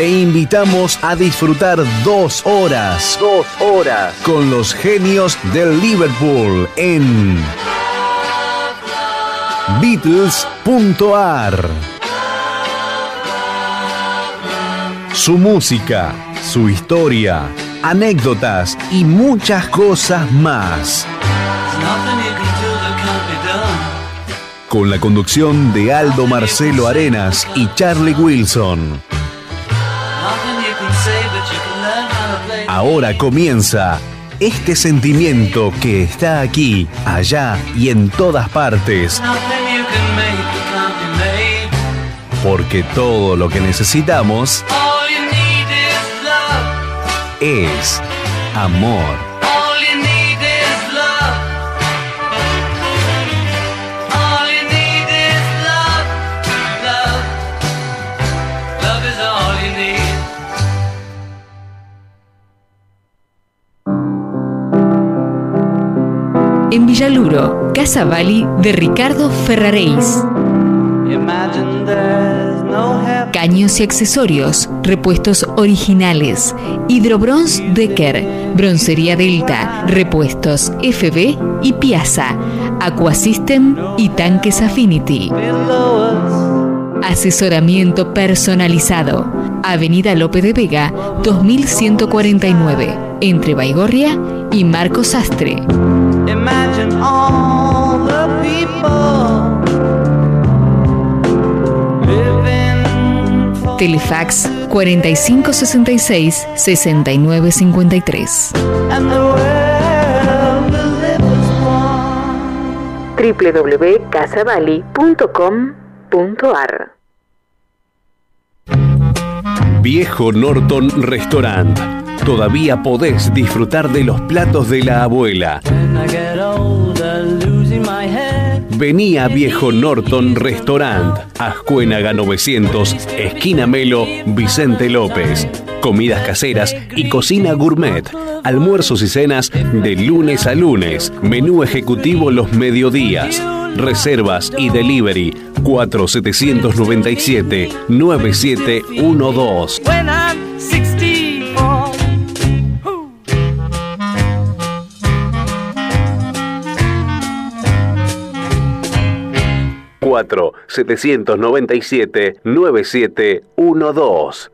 te invitamos a disfrutar dos horas, dos horas con los genios del Liverpool en Beatles.ar. Su música, su historia, anécdotas y muchas cosas más. Con la conducción de Aldo Marcelo Arenas y Charlie Wilson. Ahora comienza este sentimiento que está aquí, allá y en todas partes. Porque todo lo que necesitamos es amor. En Villaluro, Casa Bali de Ricardo Ferraréis. Caños y accesorios, repuestos originales. Hidrobronz Decker, Broncería Delta, repuestos FB y Piazza, Aquasystem y tanques Affinity. Asesoramiento personalizado. Avenida Lope de Vega, 2149, entre Baigorria y Marcos Sastre. Telefax 4566 6953 www.casavali.com.ar Viejo Norton Restaurant. Todavía podés disfrutar de los platos de la abuela. Vení a Viejo Norton Restaurant, Ascuénaga 900, esquina Melo, Vicente López. Comidas caseras y cocina gourmet. Almuerzos y cenas de lunes a lunes. Menú ejecutivo los mediodías. Reservas y delivery 4797 9712. 4 797 9712.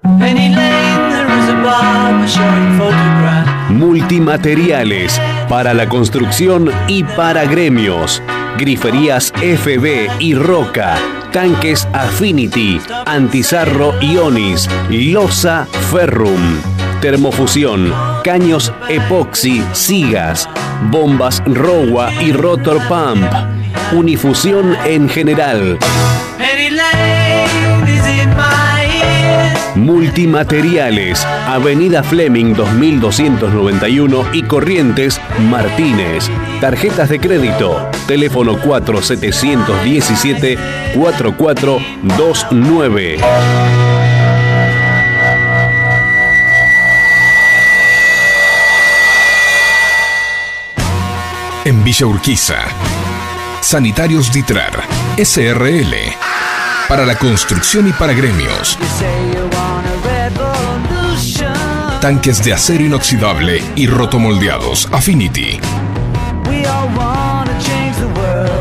Multimateriales para la construcción y para gremios. Griferías FB y Roca. Tanques Affinity, Antizarro Ionis, Losa Ferrum. Termofusión, caños epoxi, sigas, bombas Rowa y Rotor Pump Unifusión en general. Multimateriales, Avenida Fleming 2291 y Corrientes Martínez. Tarjetas de crédito, teléfono 4717 4429. En Villa Urquiza Sanitarios Ditrar, SRL. Para la construcción y para gremios. Tanques de acero inoxidable y rotomoldeados Affinity.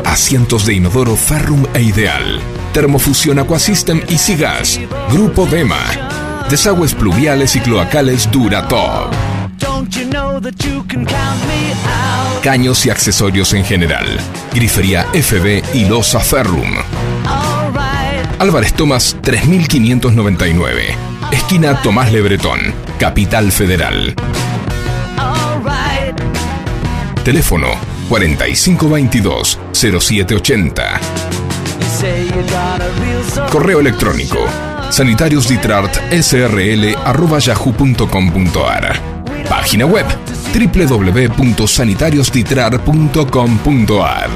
Asientos de inodoro Ferrum e Ideal. Termofusión Aquasystem y Sigas. Grupo Dema. Desagües pluviales y cloacales Duratop. Caños y accesorios en general. Grifería FB y Losa Ferrum. Álvarez Tomás 3599. Esquina Tomás Lebretón, Capital Federal. Teléfono 4522-0780. Correo electrónico sanitariosditrartsrl.yahoo.com.ar Página web www.sanitariosditrar.com.ar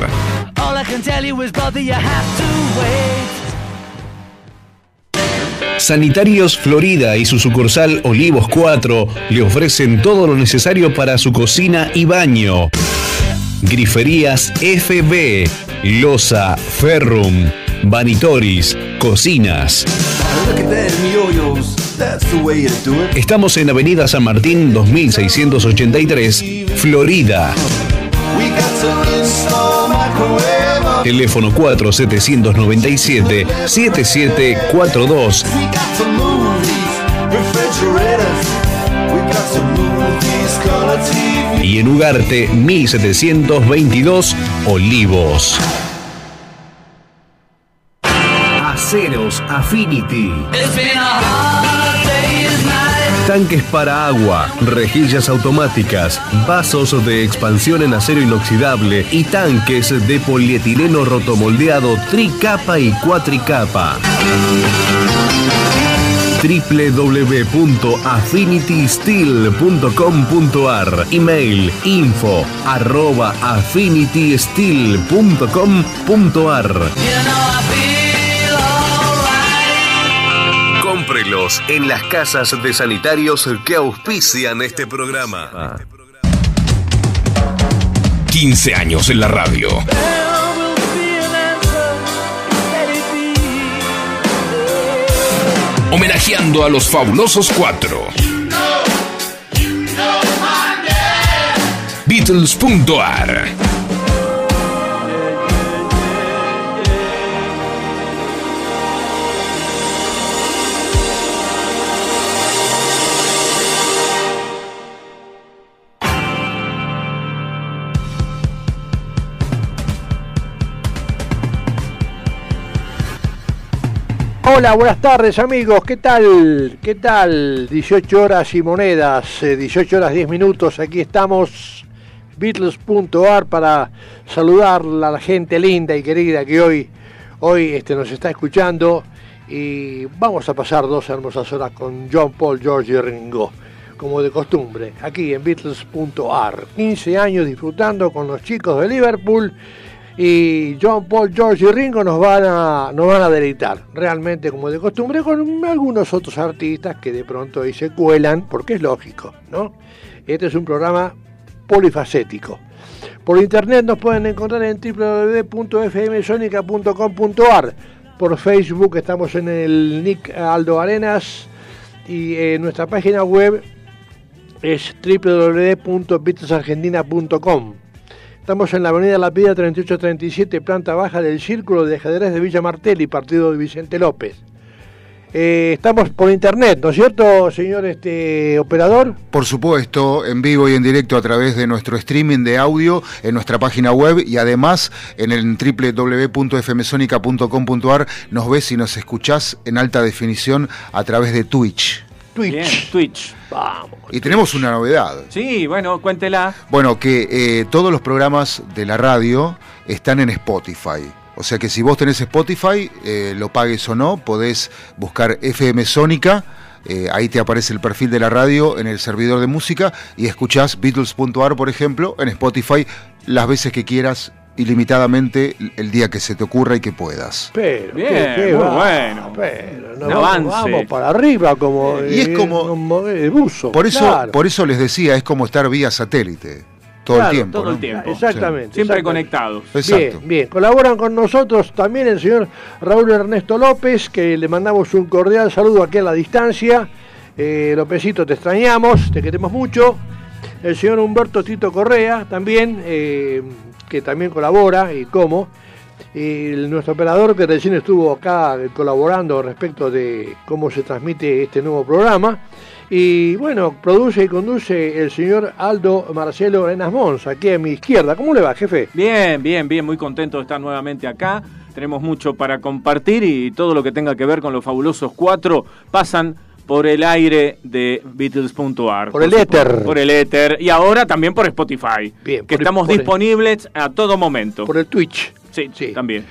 Sanitarios Florida y su sucursal Olivos 4 le ofrecen todo lo necesario para su cocina y baño. Griferías FB, Losa, Ferrum, Vanitoris, Cocinas. Estamos en Avenida San Martín 2683, Florida. Teléfono 4797 7742. Y en Ugarte 1722 Olivos. Aceros Affinity. Tanques para agua, rejillas automáticas, vasos de expansión en acero inoxidable y tanques de polietileno rotomoldeado tricapa y cuatricapa. www.affinitysteel.com.ar Email info arroba En las casas de sanitarios que auspician este programa. 15 años en la radio. Homenajeando a los fabulosos cuatro. Beatles.ar Hola, buenas tardes amigos, ¿qué tal? ¿Qué tal? 18 horas y monedas, 18 horas 10 minutos, aquí estamos, Beatles.ar para saludar a la gente linda y querida que hoy, hoy este, nos está escuchando y vamos a pasar dos hermosas horas con John Paul, George y Ringo, como de costumbre, aquí en Beatles.ar, 15 años disfrutando con los chicos de Liverpool y John Paul, George y Ringo nos van a, nos van a deleitar, realmente como de costumbre, con algunos otros artistas que de pronto ahí se cuelan, porque es lógico, ¿no? Este es un programa polifacético. Por internet nos pueden encontrar en www.fmsonica.com.ar. Por Facebook estamos en el Nick Aldo Arenas y en nuestra página web es www.beatlesargentina.com. Estamos en la avenida La Pida 3837, planta baja del Círculo de Ajedrez de Villa Martelli, partido de Vicente López. Eh, estamos por internet, ¿no es cierto, señor este, operador? Por supuesto, en vivo y en directo a través de nuestro streaming de audio en nuestra página web y además en el www.fmsonica.com.ar nos ves y nos escuchás en alta definición a través de Twitch. Twitch. Twitch. Vamos. Y tenemos una novedad. Sí, bueno, cuéntela. Bueno, que eh, todos los programas de la radio están en Spotify. O sea que si vos tenés Spotify, eh, lo pagues o no, podés buscar FM Sónica. eh, ahí te aparece el perfil de la radio en el servidor de música y escuchás Beatles.ar, por ejemplo, en Spotify las veces que quieras, ilimitadamente, el día que se te ocurra y que puedas. Pero, Bien, qué- qué muy va, bueno. Pero, no, vamos, avance. vamos para arriba como, Y es eh, como- eh, buzo. Por eso, claro. por eso les decía, es como estar vía satélite todo Claro, el tiempo. todo ¿no? el tiempo. Exactamente. Siempre exactamente. conectados. Exacto. Bien, bien. Colaboran con nosotros también el señor Raúl Ernesto López, que le mandamos un cordial saludo aquí a la distancia. Eh, Lópezito, te extrañamos, te queremos mucho. El señor Humberto Tito Correa también, eh, que también colabora y cómo. Y nuestro operador que recién estuvo acá colaborando respecto de cómo se transmite este nuevo programa. Y bueno, produce y conduce el señor Aldo Marcelo Arenas Mons, aquí a mi izquierda. ¿Cómo le va, jefe? Bien, bien, bien, muy contento de estar nuevamente acá. Tenemos mucho para compartir y todo lo que tenga que ver con los fabulosos cuatro pasan por el aire de Beatles.ar. Por el éter. Por el éter. Y ahora también por Spotify. Bien, que por- estamos disponibles a todo momento. Por el Twitch. sí, sí. también.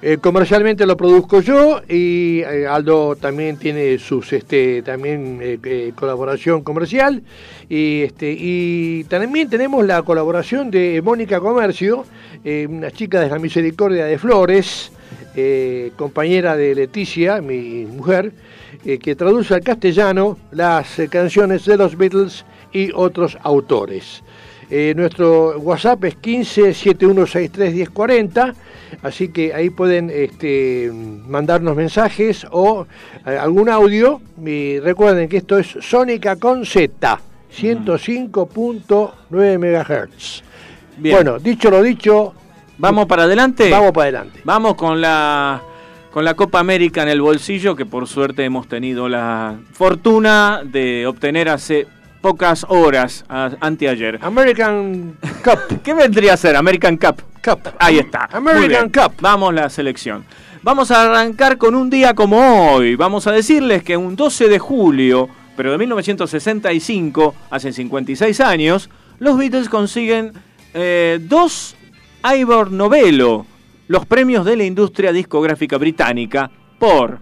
Eh, comercialmente lo produzco yo y eh, Aldo también tiene sus este también eh, colaboración comercial y este y también tenemos la colaboración de Mónica Comercio, una chica de la Misericordia de Flores, compañera de Leticia, mi mujer, eh, que traduce al castellano las eh, canciones de los Beatles y otros autores. Eh, nuestro WhatsApp es 15 7163 1040, así que ahí pueden este, mandarnos mensajes o algún audio. Y recuerden que esto es Sónica con Z, 105.9 MHz. Bien. Bueno, dicho lo dicho, ¿Vamos para adelante? vamos para adelante. Vamos con la con la Copa América en el bolsillo, que por suerte hemos tenido la fortuna de obtener hace pocas horas, anteayer. American Cup. ¿Qué vendría a ser? American Cup. Cup. Ahí está. American. Cup. Vamos la selección. Vamos a arrancar con un día como hoy. Vamos a decirles que un 12 de julio, pero de 1965, hace 56 años, los Beatles consiguen eh, dos Ivor Novello, los premios de la industria discográfica británica, por,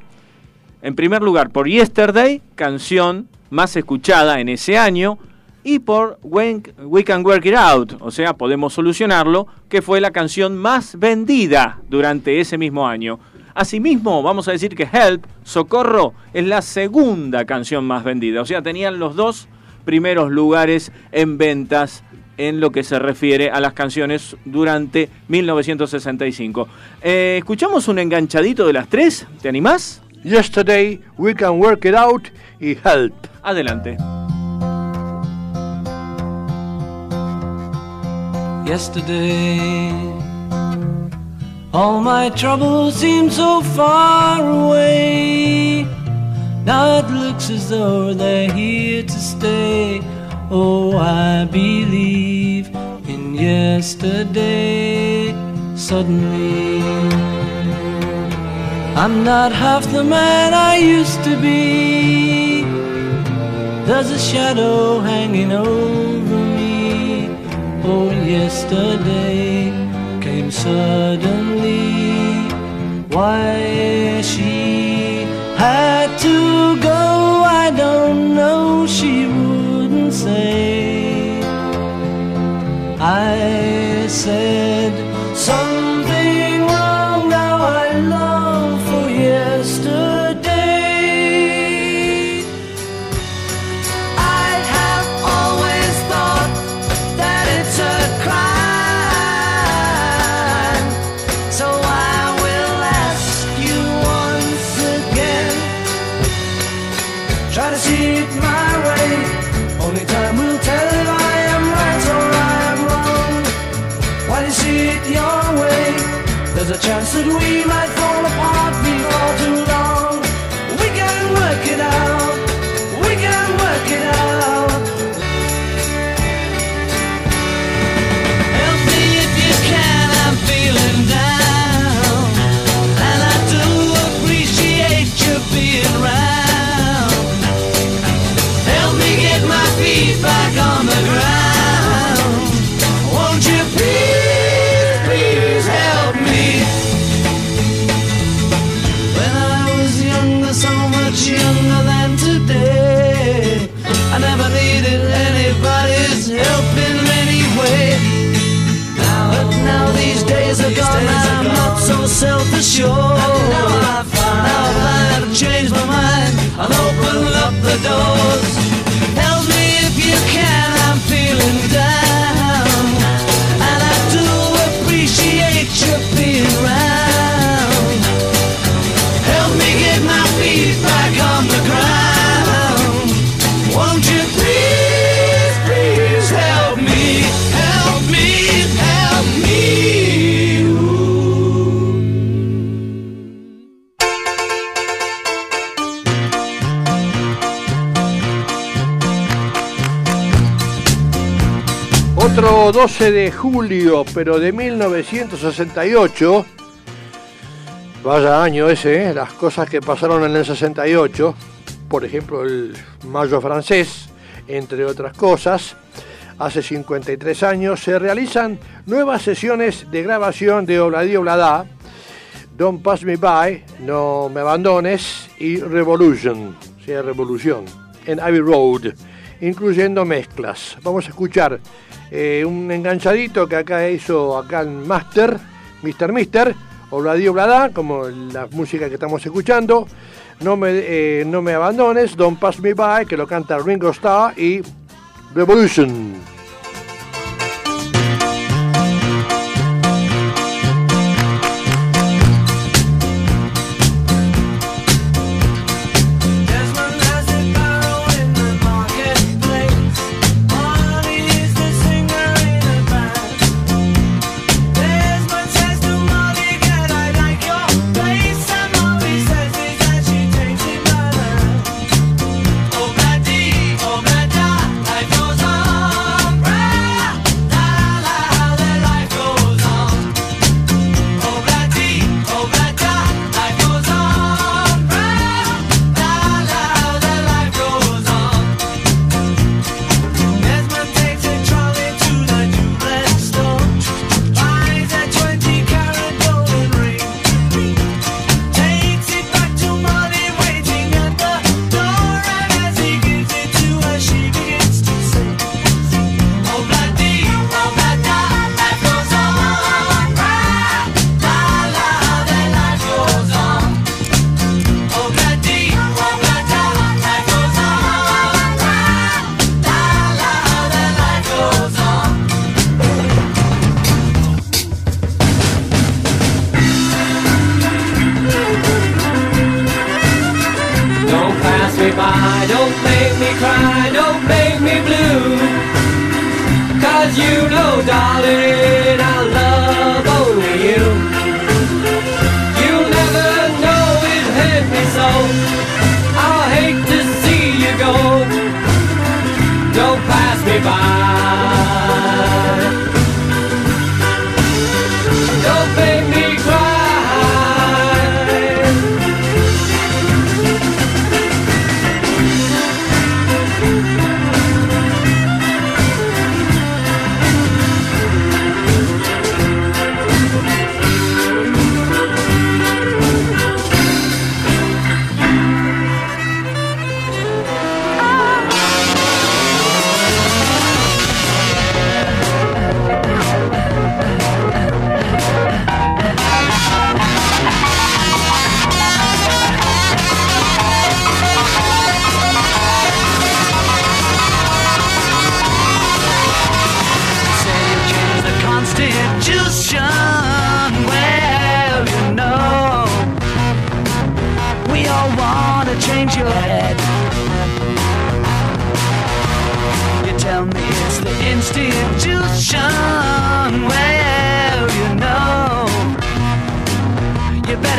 en primer lugar, por Yesterday, canción más escuchada en ese año, y por When We Can Work It Out, o sea, Podemos Solucionarlo, que fue la canción más vendida durante ese mismo año. Asimismo, vamos a decir que Help, Socorro, es la segunda canción más vendida, o sea, tenían los dos primeros lugares en ventas en lo que se refiere a las canciones durante 1965. Eh, ¿Escuchamos un enganchadito de las tres? ¿Te animás? Yesterday, We Can Work It Out y Help. Adelante. yesterday. All my troubles seem so far away. Now it looks as though they're here to stay. Oh, I believe in yesterday. Suddenly, I'm not half the man I used to be. There's a shadow hanging over me. Oh, yesterday came suddenly. Why she had to go, I don't know. She say. I said 羞 Otro 12 de julio, pero de 1968. Vaya año ese, ¿eh? las cosas que pasaron en el 68. Por ejemplo, el Mayo francés, entre otras cosas. Hace 53 años se realizan nuevas sesiones de grabación de Obladi Oblada, Don't Pass Me By, No Me Abandones y Revolution, sea, Revolución, en Abbey Road, incluyendo mezclas. Vamos a escuchar eh, un enganchadito que acá hizo acá en Master, Mr. Mister, Obladi Oblada, como la música que estamos escuchando. No me, eh, no me abandones, Don't Pass Me By, que lo canta Ringo Starr y Revolution.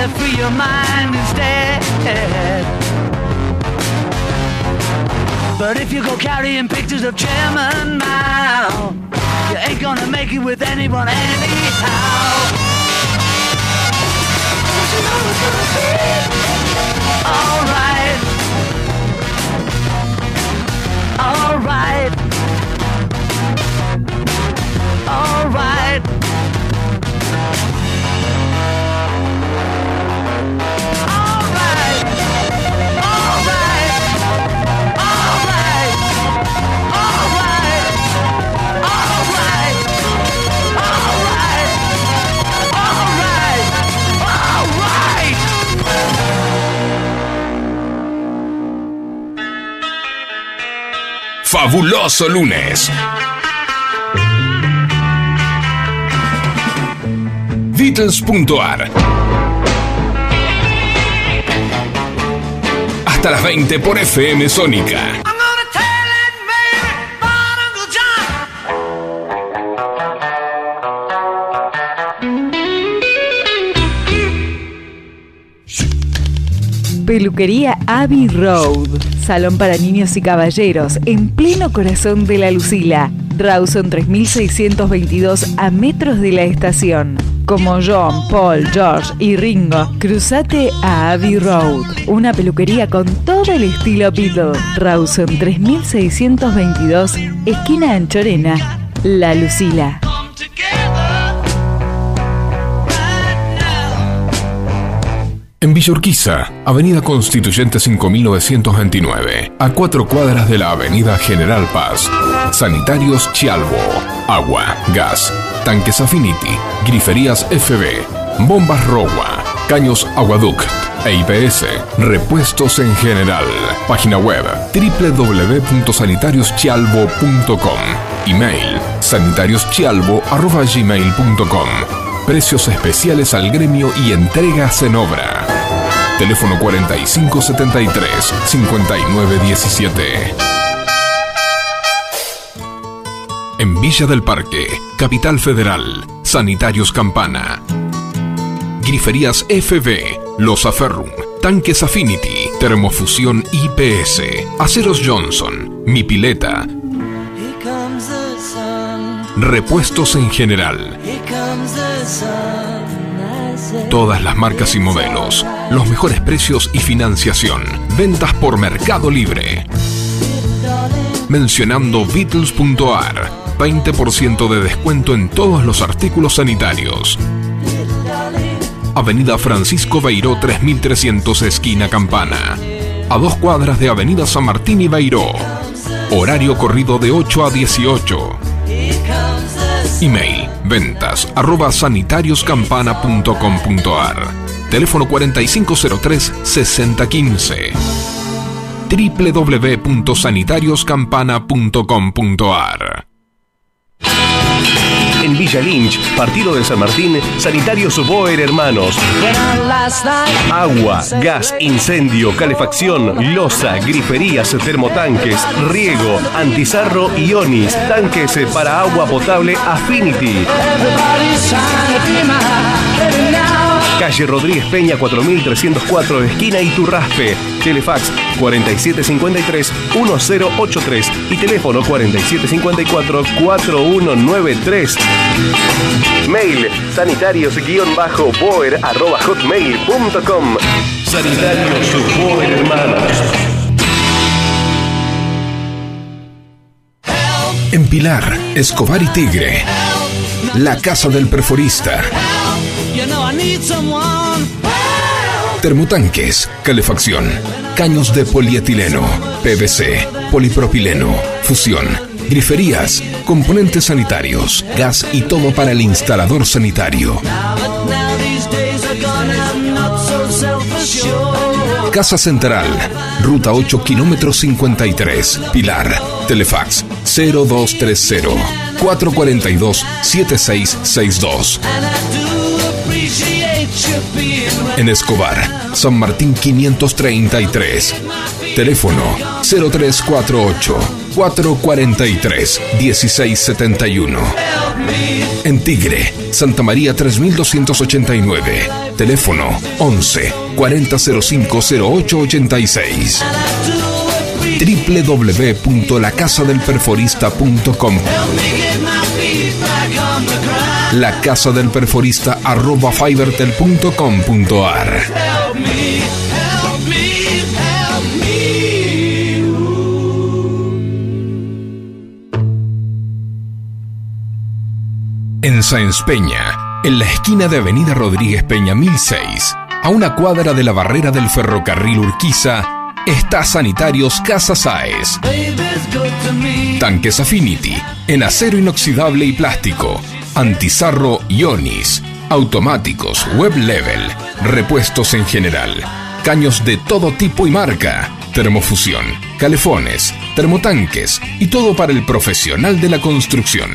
Better free your mind instead. But if you go carrying pictures of Chairman Mao, you ain't gonna make it with anyone anyhow. You know it's gonna be? Alright. Alright. Fabuloso lunes. Beatles.ar Hasta las 20 por FM Sónica. Peluquería Abbey Road. Salón para niños y caballeros en pleno corazón de la Lucila. Rawson 3622 a metros de la estación. Como John, Paul, George y Ringo, cruzate a Abbey Road. Una peluquería con todo el estilo Beatle. Rawson 3622, esquina Anchorena. La Lucila. En Villa Urquiza, Avenida Constituyente 5929, a cuatro cuadras de la Avenida General Paz. Sanitarios Chialvo, agua, gas, tanques Affinity, griferías FB, bombas Rowa, caños Aguaduc e IPS, repuestos en general. Página web www.sanitarioschialvo.com. Email sanitarioschialvo.gmail.com Precios especiales al gremio y entregas en obra. Teléfono 4573-5917. En Villa del Parque, Capital Federal, Sanitarios Campana. Griferías FB, Los Aferrum, Tanques Affinity, Termofusión IPS, Aceros Johnson, Mi Pileta, repuestos en general. Todas las marcas y modelos, los mejores precios y financiación. Ventas por Mercado Libre. Mencionando Beatles.ar, 20% de descuento en todos los artículos sanitarios. Avenida Francisco Beiró 3300 esquina Campana. A dos cuadras de Avenida San Martín y Beiró. Horario corrido de 8 a 18. Email ventas arroba sanitarioscampana.com.ar Teléfono 4503 6015 www.sanitarioscampana.com.ar Villa Lynch, partido de San Martín, Sanitarios Boer Hermanos. Agua, gas, incendio, calefacción, losa, griferías, termotanques, riego, antizarro y onis, tanques para agua potable Affinity. Calle Rodríguez Peña 4304, esquina Iturraspe. Telefax 4753-1083 y teléfono 4754-4193. Mail sanitarios-boer arroba hotmail.com Sanitarios Boer Hermanos. En Pilar, Escobar y Tigre. La Casa del Perforista. Termotanques, calefacción, caños de polietileno, PVC, polipropileno, fusión, griferías, componentes sanitarios, gas y todo para el instalador sanitario. Casa Central, Ruta 8, kilómetro 53, Pilar, Telefax 0230 442 7662. En Escobar, San Martín 533. Teléfono 0348 443 1671. En Tigre, Santa María 3289. Teléfono 11 4005 0886 www.lacasadelperforista.com La Casa del Perforista arroba fibertel.com.ar En Sáenz Peña, en la esquina de Avenida Rodríguez Peña 1006, a una cuadra de la barrera del ferrocarril Urquiza, está Sanitarios Casa Sáez. Tanques Affinity, en acero inoxidable y plástico, antizarro Ionis, automáticos, web level, repuestos en general, caños de todo tipo y marca, termofusión, calefones, termotanques y todo para el profesional de la construcción.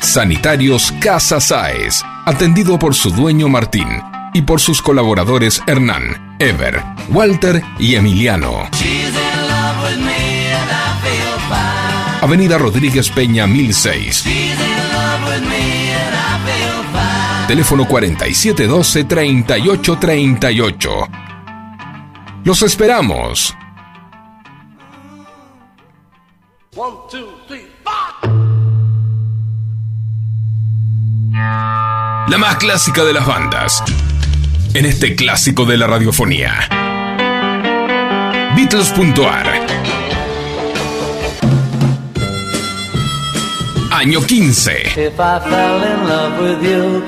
Sanitarios Casa Sáez, atendido por su dueño Martín y por sus colaboradores Hernán, Ever, Walter y Emiliano. Avenida Rodríguez Peña 1006. Teléfono 4712-3838. Los esperamos. La más clásica de las bandas. En este clásico de la radiofonía. Beatles.ar. Año 15. If I fell in love with you,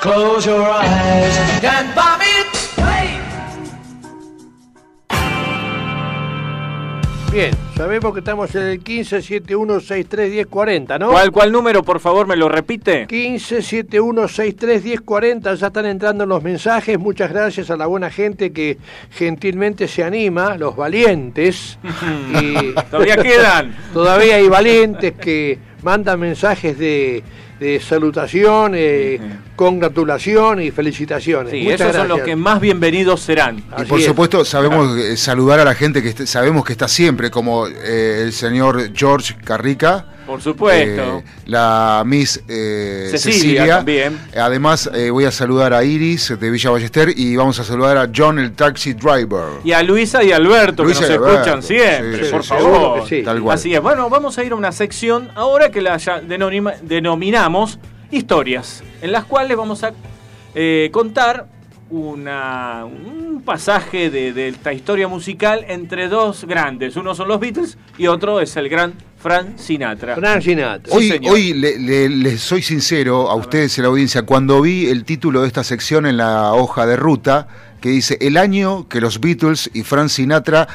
close your eyes and buy me. Bien, sabemos que estamos en el 1571631040, ¿no? ¿Cuál, ¿Cuál número, por favor, me lo repite? 1571631040, ya están entrando los mensajes. Muchas gracias a la buena gente que gentilmente se anima, los valientes. y Todavía quedan. Todavía hay valientes que mandan mensajes de, de salutación, eh, congratulación y felicitaciones. Sí, Muchas esos son los que más bienvenidos serán. Y por es. supuesto sabemos eh, saludar a la gente que sabemos que está siempre, como eh, el señor George Carrica. Por supuesto. eh, la Miss eh, Cecilia Cecilia, también. Además, eh, voy a saludar a Iris de Villa Ballester y vamos a saludar a John, el taxi driver. Y a Luisa y Alberto, Luisa que nos Alberto, escuchan siempre, sí, por sí, favor. sí. Tal cual. Así es. Bueno, vamos a ir a una sección ahora que la ya denominamos historias, en las cuales vamos a contar una, un pasaje de, de esta historia musical entre dos grandes. Uno son los Beatles y otro es el gran Frank Sinatra. Frank Sinatra. Hoy, señor. hoy le, le- les soy sincero a ustedes en la audiencia, cuando vi el título de esta sección en la hoja de ruta, que dice el año que los Beatles y Frank Sinatra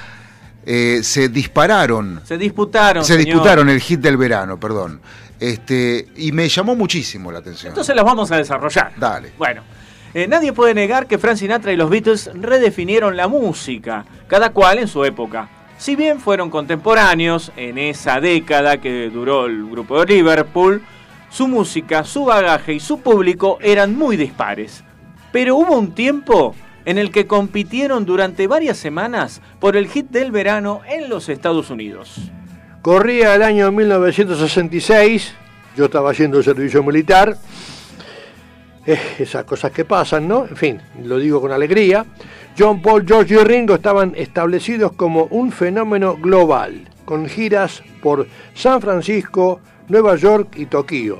eh, se dispararon, Se disputaron. se señor. disputaron el hit del verano, perdón. Este, y me llamó muchísimo la atención. Entonces las vamos a desarrollar. Dale. Bueno, eh, nadie puede negar que Frank Sinatra y los Beatles redefinieron la música, cada cual en su época. Si bien fueron contemporáneos en esa década que duró el grupo de Liverpool, su música, su bagaje y su público eran muy dispares. Pero hubo un tiempo en el que compitieron durante varias semanas por el hit del verano en los Estados Unidos. Corría el año 1966, yo estaba haciendo servicio militar, Eh, esas cosas que pasan, ¿no? En fin, lo digo con alegría. John Paul, George y Ringo estaban establecidos como un fenómeno global, con giras por San Francisco, Nueva York y Tokio.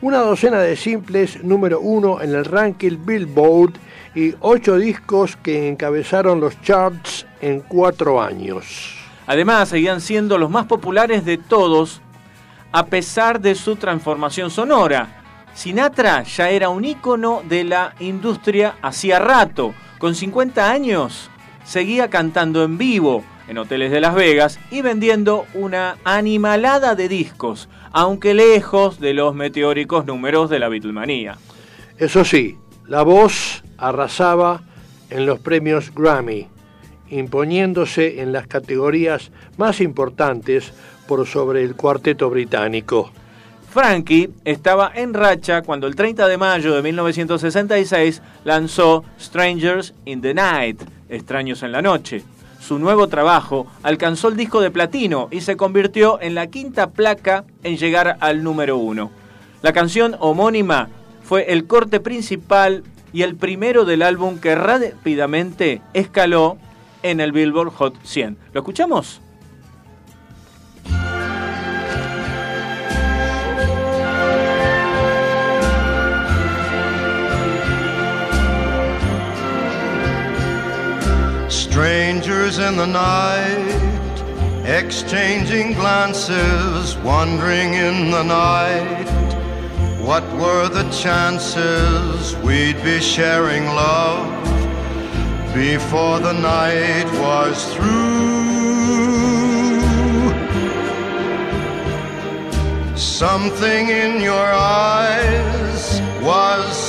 Una docena de simples número uno en el ranking Billboard y ocho discos que encabezaron los charts en cuatro años. Además, seguían siendo los más populares de todos, a pesar de su transformación sonora. Sinatra ya era un ícono de la industria hacía rato. Con 50 años, seguía cantando en vivo en hoteles de Las Vegas y vendiendo una animalada de discos, aunque lejos de los meteóricos números de la Beatlemanía. Eso sí, la voz arrasaba en los premios Grammy, imponiéndose en las categorías más importantes por sobre el cuarteto británico. Frankie estaba en racha cuando el 30 de mayo de 1966 lanzó Strangers in the Night, Extraños en la Noche. Su nuevo trabajo alcanzó el disco de platino y se convirtió en la quinta placa en llegar al número uno. La canción homónima fue el corte principal y el primero del álbum que rápidamente escaló en el Billboard Hot 100. ¿Lo escuchamos? Strangers in the night, exchanging glances, wandering in the night. What were the chances we'd be sharing love before the night was through? Something in your eyes was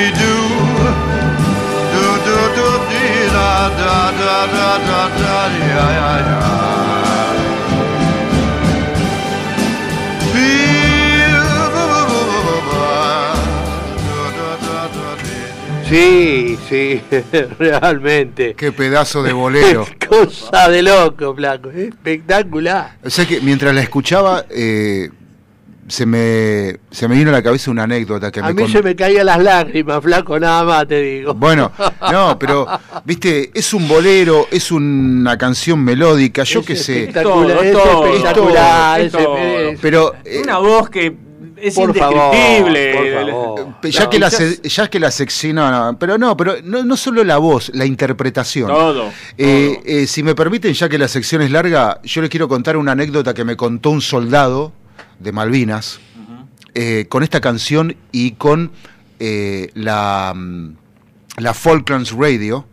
Dooby doo, doo doo doo dee da da da da da da. Sí, sí, realmente. Qué pedazo de bolero. Cosa de loco, flaco. Espectacular. O sea que mientras la escuchaba, eh, se, me, se me vino a la cabeza una anécdota que A me mí con- se me caían las lágrimas, flaco, nada más te digo. Bueno, no, pero, viste, es un bolero, es una canción melódica, yo qué sé. espectacular, Todo, es todo, espectacular. es ese- todo. es- Pero eh, Una voz que es Por favor, indescriptible. por favor. ya, No, que la, ya se- ya que la sección, no, no, pero no, pero no, no solo la voz, la interpretación. Todo. Eh, todo. eh, si me permiten, ya que la sección es larga, yo les quiero contar una anécdota que me contó un soldado de Malvinas eh, con esta canción y con eh, la, mm, la Falklands Radio.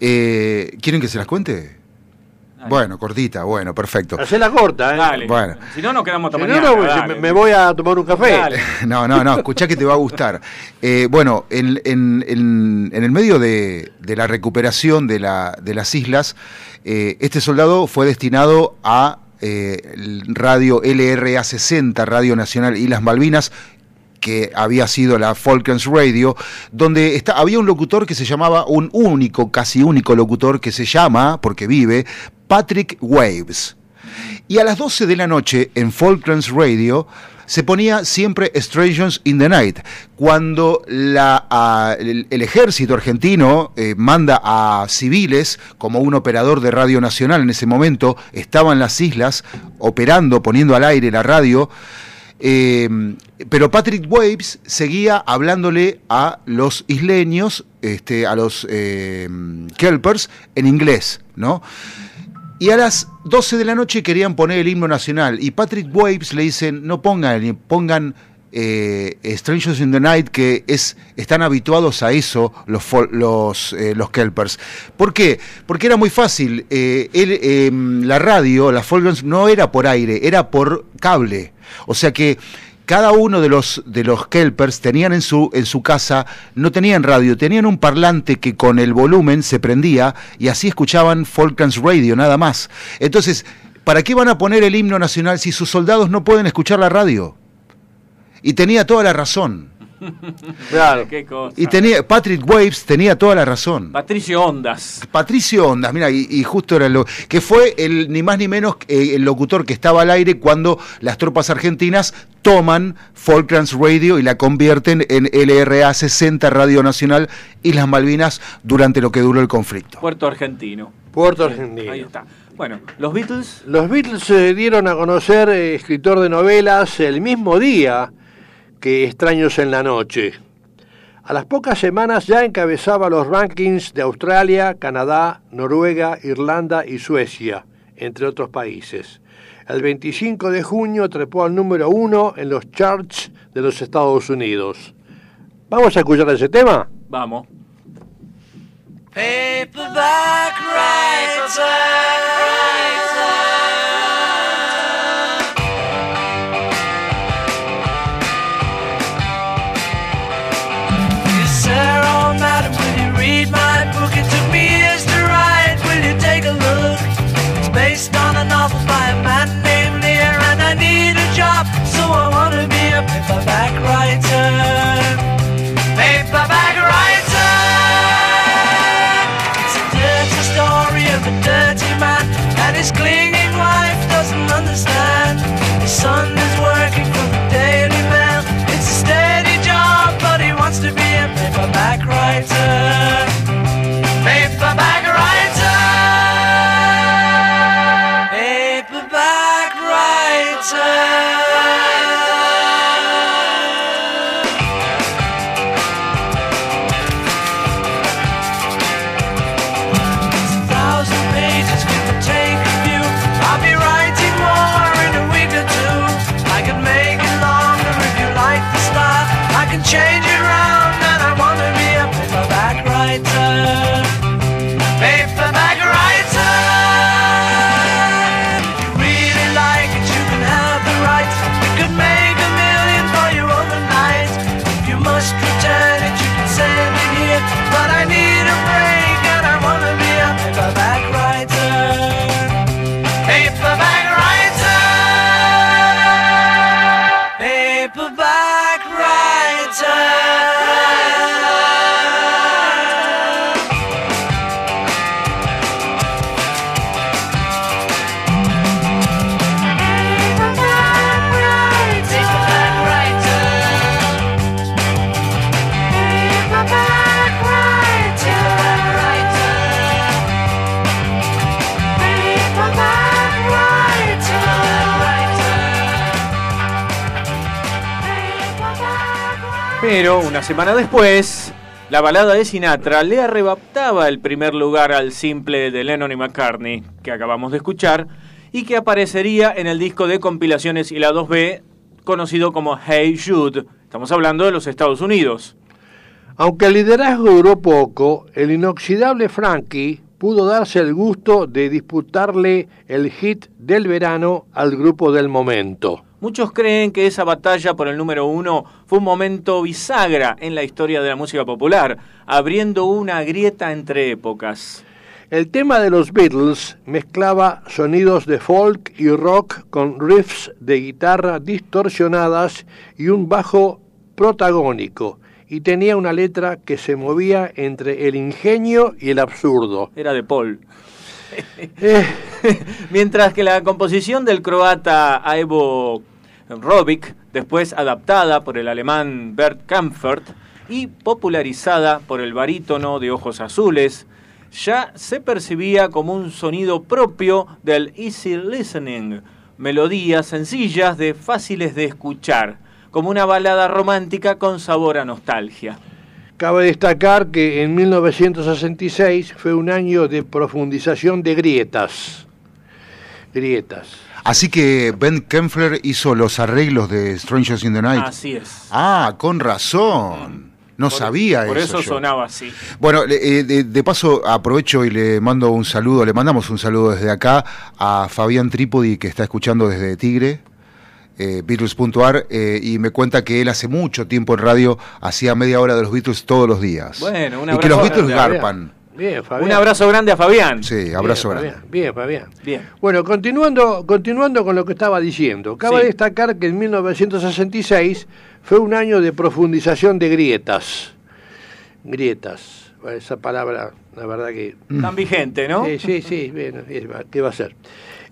Eh, ¿Quieren que se las cuente? Dale. Bueno, cortita, bueno, perfecto. Hacela corta, ¿eh? Dale. Bueno. Si no, nos quedamos hasta Si no, mañana. no, pues, dale. me, me voy a tomar un café. Dale. No, no, no, escuchá que te va a gustar. Eh, bueno, en, en- en- en el medio de, de la recuperación de, la- de las islas, eh, este soldado fue destinado a eh, radio LRA 60, Radio Nacional Islas Malvinas, que había sido la Falklands Radio, donde había un locutor que se llamaba, un único, casi único locutor que se llama, porque vive, Patrick Waves. Y a las 12 de la noche en Falklands Radio se ponía siempre Strangers in the Night. Cuando la, el, el ejército argentino eh, manda a civiles, como un operador de Radio Nacional en ese momento, estaba en las islas operando, poniendo al aire la radio. eh, pero Patrick Waves seguía hablándole a los isleños, este, a los eh, kelpers, en inglés, ¿no? Y a las 12 de la noche querían poner el himno nacional. Y Patrick Waves le dicen, no pongan, pongan eh, Strangers in the Night, que es, están habituados a eso los, los, eh, los Kelpers. ¿Por qué? Porque era muy fácil. Eh, él, eh, la radio, la Folklands, no era por aire, era por cable. O sea que cada uno de los, de los Kelpers tenían en su, en su casa, no tenían radio, tenían un parlante que con el volumen se prendía y así escuchaban Falklands Radio, nada más. Entonces, ¿para qué van a poner el himno nacional si sus soldados no pueden escuchar la radio? Y tenía toda la razón. Claro. Qué cosa. Y tenía, Patrick Waves tenía toda la razón. Patricio Ondas. Patricio Ondas, mira, y, y justo era lo que fue el ni más ni menos eh, el locutor que estaba al aire cuando las tropas argentinas toman Falklands Radio y la convierten en LRA 60 Radio Nacional Islas Malvinas durante lo que duró el conflicto. Puerto Argentino. Puerto Argentino. Ahí está. Bueno, los Beatles. Los Beatles se dieron a conocer eh, escritor de novelas el mismo día que Extraños en la Noche. A las pocas semanas ya encabezaba los rankings de Australia, Canadá, Noruega, Irlanda y Suecia, entre otros países. El 25 de junio trepó al número uno en los charts de los Estados Unidos. ¿Vamos a escuchar ese tema? Vamos. Paperback writer. Paperback Una semana después, la balada de Sinatra le arrebataba el primer lugar al simple de Lennon y McCartney, que acabamos de escuchar, y que aparecería en el disco de compilaciones y la 2B, conocido como Hey Jude. Estamos hablando de los Estados Unidos. Aunque el liderazgo duró poco, el inoxidable Frankie pudo darse el gusto de disputarle el hit del verano al grupo del momento. Muchos creen que esa batalla por el número uno fue un momento bisagra en la historia de la música popular, abriendo una grieta entre épocas. El tema de los Beatles mezclaba sonidos de folk y rock con riffs de guitarra distorsionadas y un bajo protagónico, y tenía una letra que se movía entre el ingenio y el absurdo. Era de Paul. Eh, Mientras que la composición del croata Ivo Robic, después adaptada por el alemán Bert Kampfert y popularizada por el barítono de ojos azules, ya se percibía como un sonido propio del easy listening, melodías sencillas de fáciles de escuchar, como una balada romántica con sabor a nostalgia. Cabe destacar que en 1966 fue un año de profundización de grietas. grietas. Así que Ben Kempfler hizo los arreglos de Strangers in the Night. Así es. Ah, con razón. No Por- sabía Por eso. eso yo. sonaba así. Bueno, le- eh, de, de paso aprovecho y le mando un saludo, le mandamos un saludo desde acá a Fabián Trípodi que está escuchando desde Tigre, eh, Beatles.ar, eh, y me cuenta que él hace mucho tiempo en radio hacía media hora de los Beatles todos los días. Bueno, un y que los abrazo Beatles grande, garpan. Bien, Fabián. Un abrazo grande a Fabián. Sí, abrazo bien, grande. Fabián, Bien, Fabián. Bien. Bueno, continuando, continuando con lo que estaba diciendo, cabe Sí. destacar que en 1966 fue un año de profundización de grietas. Grietas, esa palabra, la verdad que... Tan vigente, ¿no? Sí, sí, sí, bueno, ¿qué va a ser?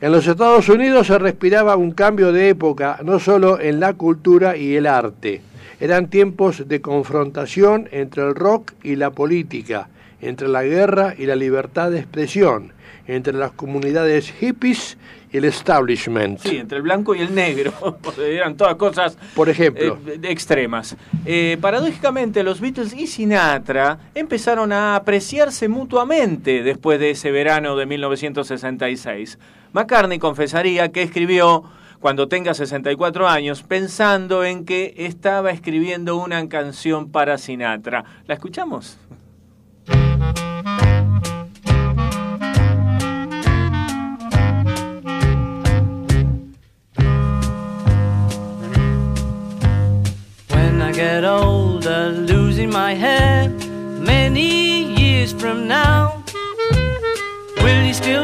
En los Estados Unidos se respiraba un cambio de época, no solo en la cultura y el arte. Eran tiempos de confrontación entre el rock y la política, entre la guerra y la libertad de expresión, entre las comunidades hippies y el establishment. Sí, entre el blanco y el negro. Eran todas cosas Por ejemplo. eh, extremas. Eh, paradójicamente, los Beatles y Sinatra empezaron a apreciarse mutuamente después de ese verano de 1966. McCartney confesaría que escribió cuando tenga 64 años pensando en que estaba escribiendo una canción para Sinatra. ¿La escuchamos?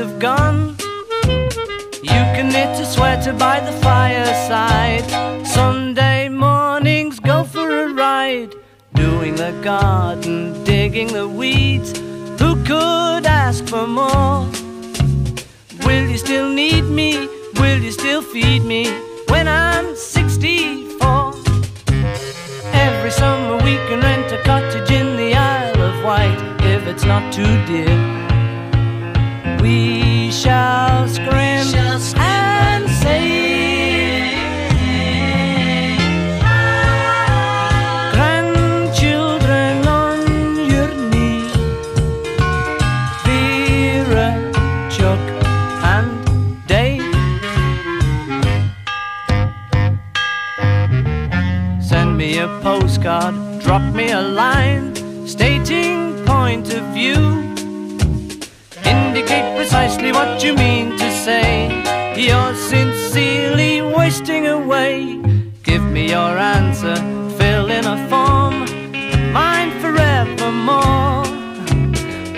Have gone. You can knit a sweater by the fireside. Sunday mornings go for a ride. Doing the garden, digging the weeds. Who could ask for more? Will you still need me? Will you still feed me when I'm 64? Every summer we can rent a cottage in the Isle of Wight if it's not too dear. We shall scream and say, Grandchildren on your knee, Vera, Chuck, and Dave. Send me a postcard, drop me a line, stating point of view. Indicate precisely what you mean to say. You're sincerely wasting away. Give me your answer, fill in a form, mine forevermore.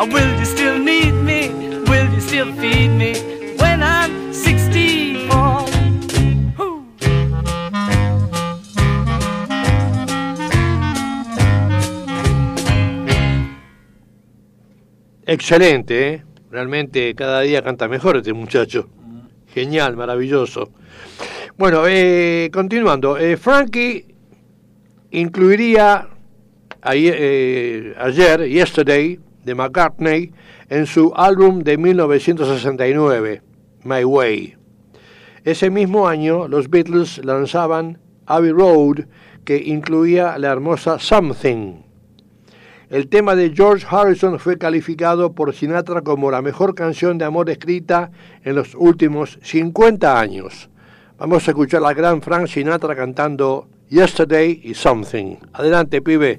Or will you still need me? Will you still feed me when I'm 64? Whew. Excelente, ¿eh? Realmente cada día canta mejor este muchacho. Genial, maravilloso. Bueno, eh, continuando. eh, Frankie incluiría ayer, eh, ayer, Yesterday, de McCartney, en su álbum de 1969, My Way. Ese mismo año, los Beatles lanzaban Abbey Road, que incluía la hermosa Something. El tema de George Harrison fue calificado por Sinatra como la mejor canción de amor escrita en los últimos 50 años. Vamos a escuchar al gran Frank Sinatra cantando Yesterday y Something. Adelante, pibe.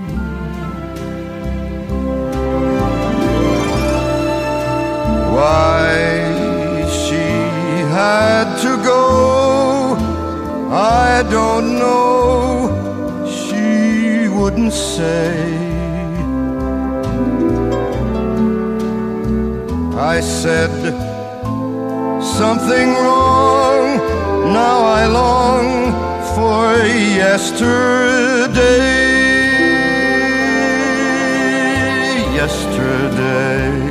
Why she had to go, I don't know. She wouldn't say. I said something wrong. Now I long for yesterday. Yesterday.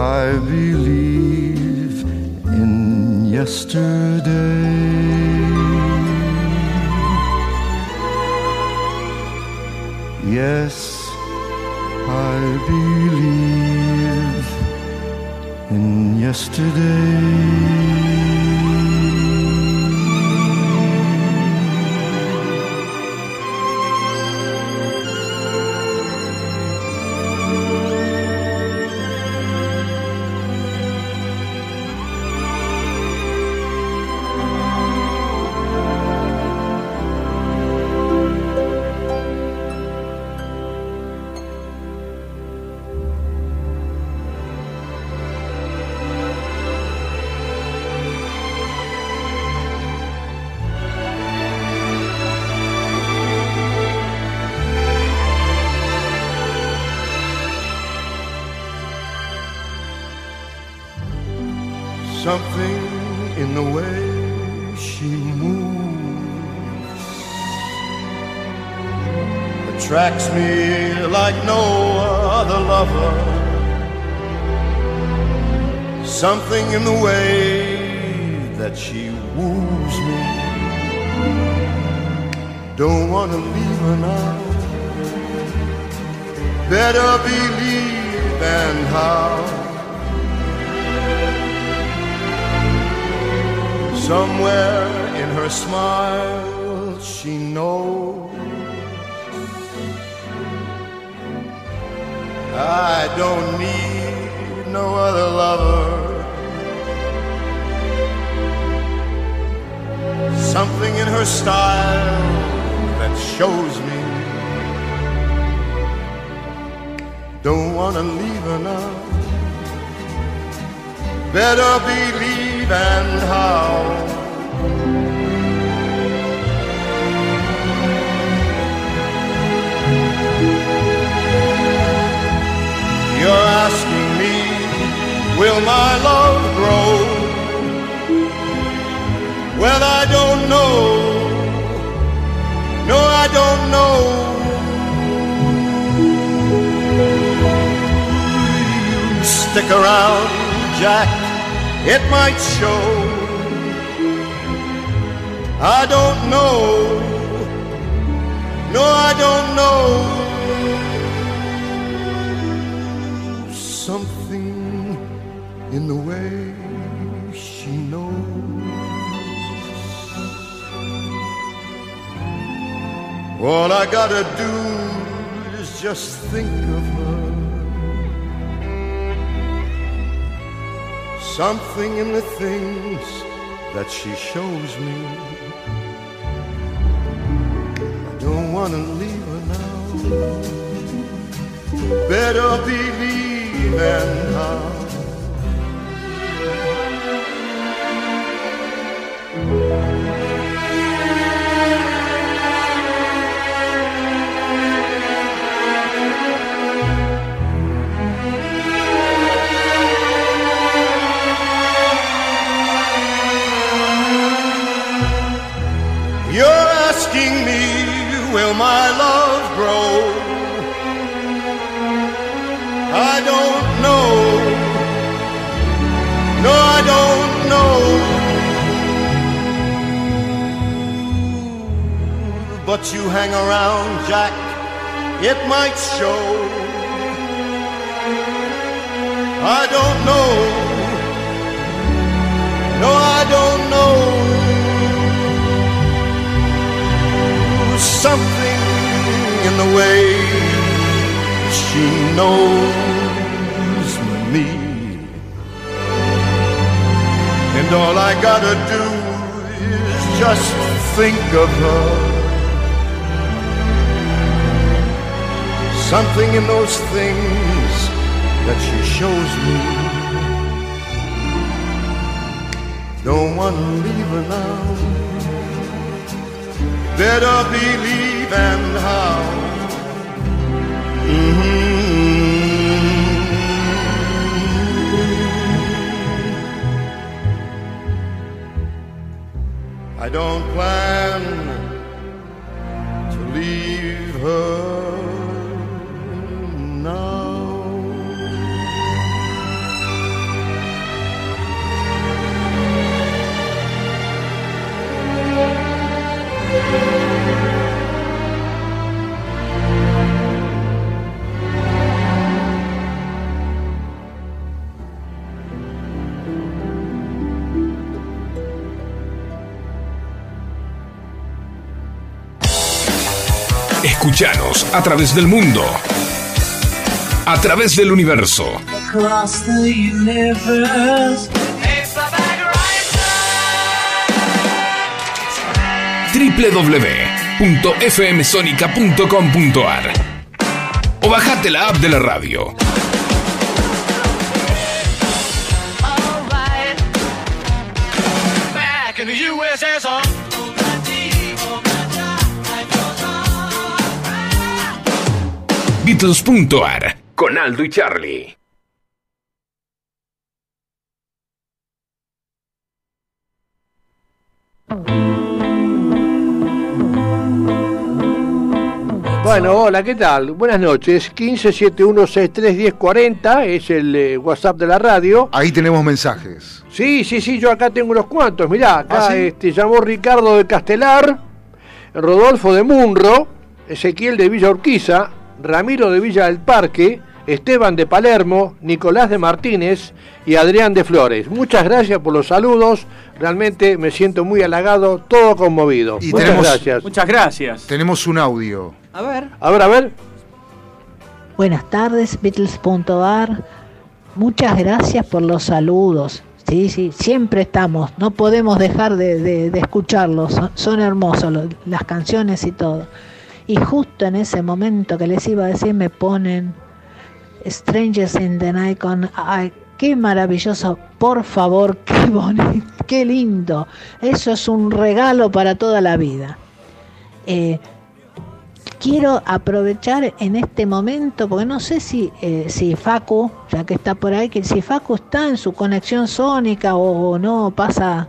I believe in yesterday. Yes, I believe in yesterday. Attracts me like no other lover. Something in the way that she woos me. Don't wanna leave her now. Better believe than how. Somewhere in her smile, she knows I don't need no other lover. Something in her style that shows me don't wanna leave her now. Better believe and how. You're asking me, will my love grow? Well, I don't know. No, I don't know. Stick around, Jack, it might show. I don't know. No, I don't know. In the way she knows. All I gotta do is just think of her. Something in the things that she shows me. I don't wanna leave her now. Better believe and how. Will my love grow? I don't know. No, I don't know. But you hang around, Jack, it might show. I don't know. No, I don't know. Something in the way she knows me. And all I gotta do is just think of her. Something in those things that she shows me. Don't wanna leave her now better believe and how. Mhm. I don't plan Escuchanos a través del mundo. A través del universo. Www.fmsonica.com.ar O bajate la app de la radio. Back in the USSR. Con Aldo y Charlie. Bueno, hola, ¿qué tal? Buenas noches. 1571631040 es el eh, WhatsApp de la radio. Ahí tenemos mensajes. Sí, sí, sí, yo acá tengo unos cuantos. Mirá, acá ¿Ah, sí? este, llamó Ricardo de Castelar, Rodolfo de Munro, Ezequiel de Villa Urquiza, Ramiro de Villa del Parque, Esteban de Palermo, Nicolás de Martínez y Adrián de Flores. Muchas gracias por los saludos. Realmente me siento muy halagado, todo conmovido. Y Muchas tenemos- gracias. Muchas gracias. Tenemos un audio. A ver. A ver, a ver. Buenas tardes, Beatles.ar. Muchas gracias por los saludos. Sí, sí, siempre estamos. No podemos dejar de, de- de escucharlos. Son, son hermosos los- las canciones y todo. Y justo en ese momento que les iba a decir, me ponen Strangers in the Night con. Ay, qué maravilloso. Por favor, qué bonito, qué lindo. Eso es un regalo para toda la vida. Eh, quiero aprovechar en este momento, porque no sé si, eh, si Facu, ya que está por ahí, que si Facu está en su conexión sónica o, no pasa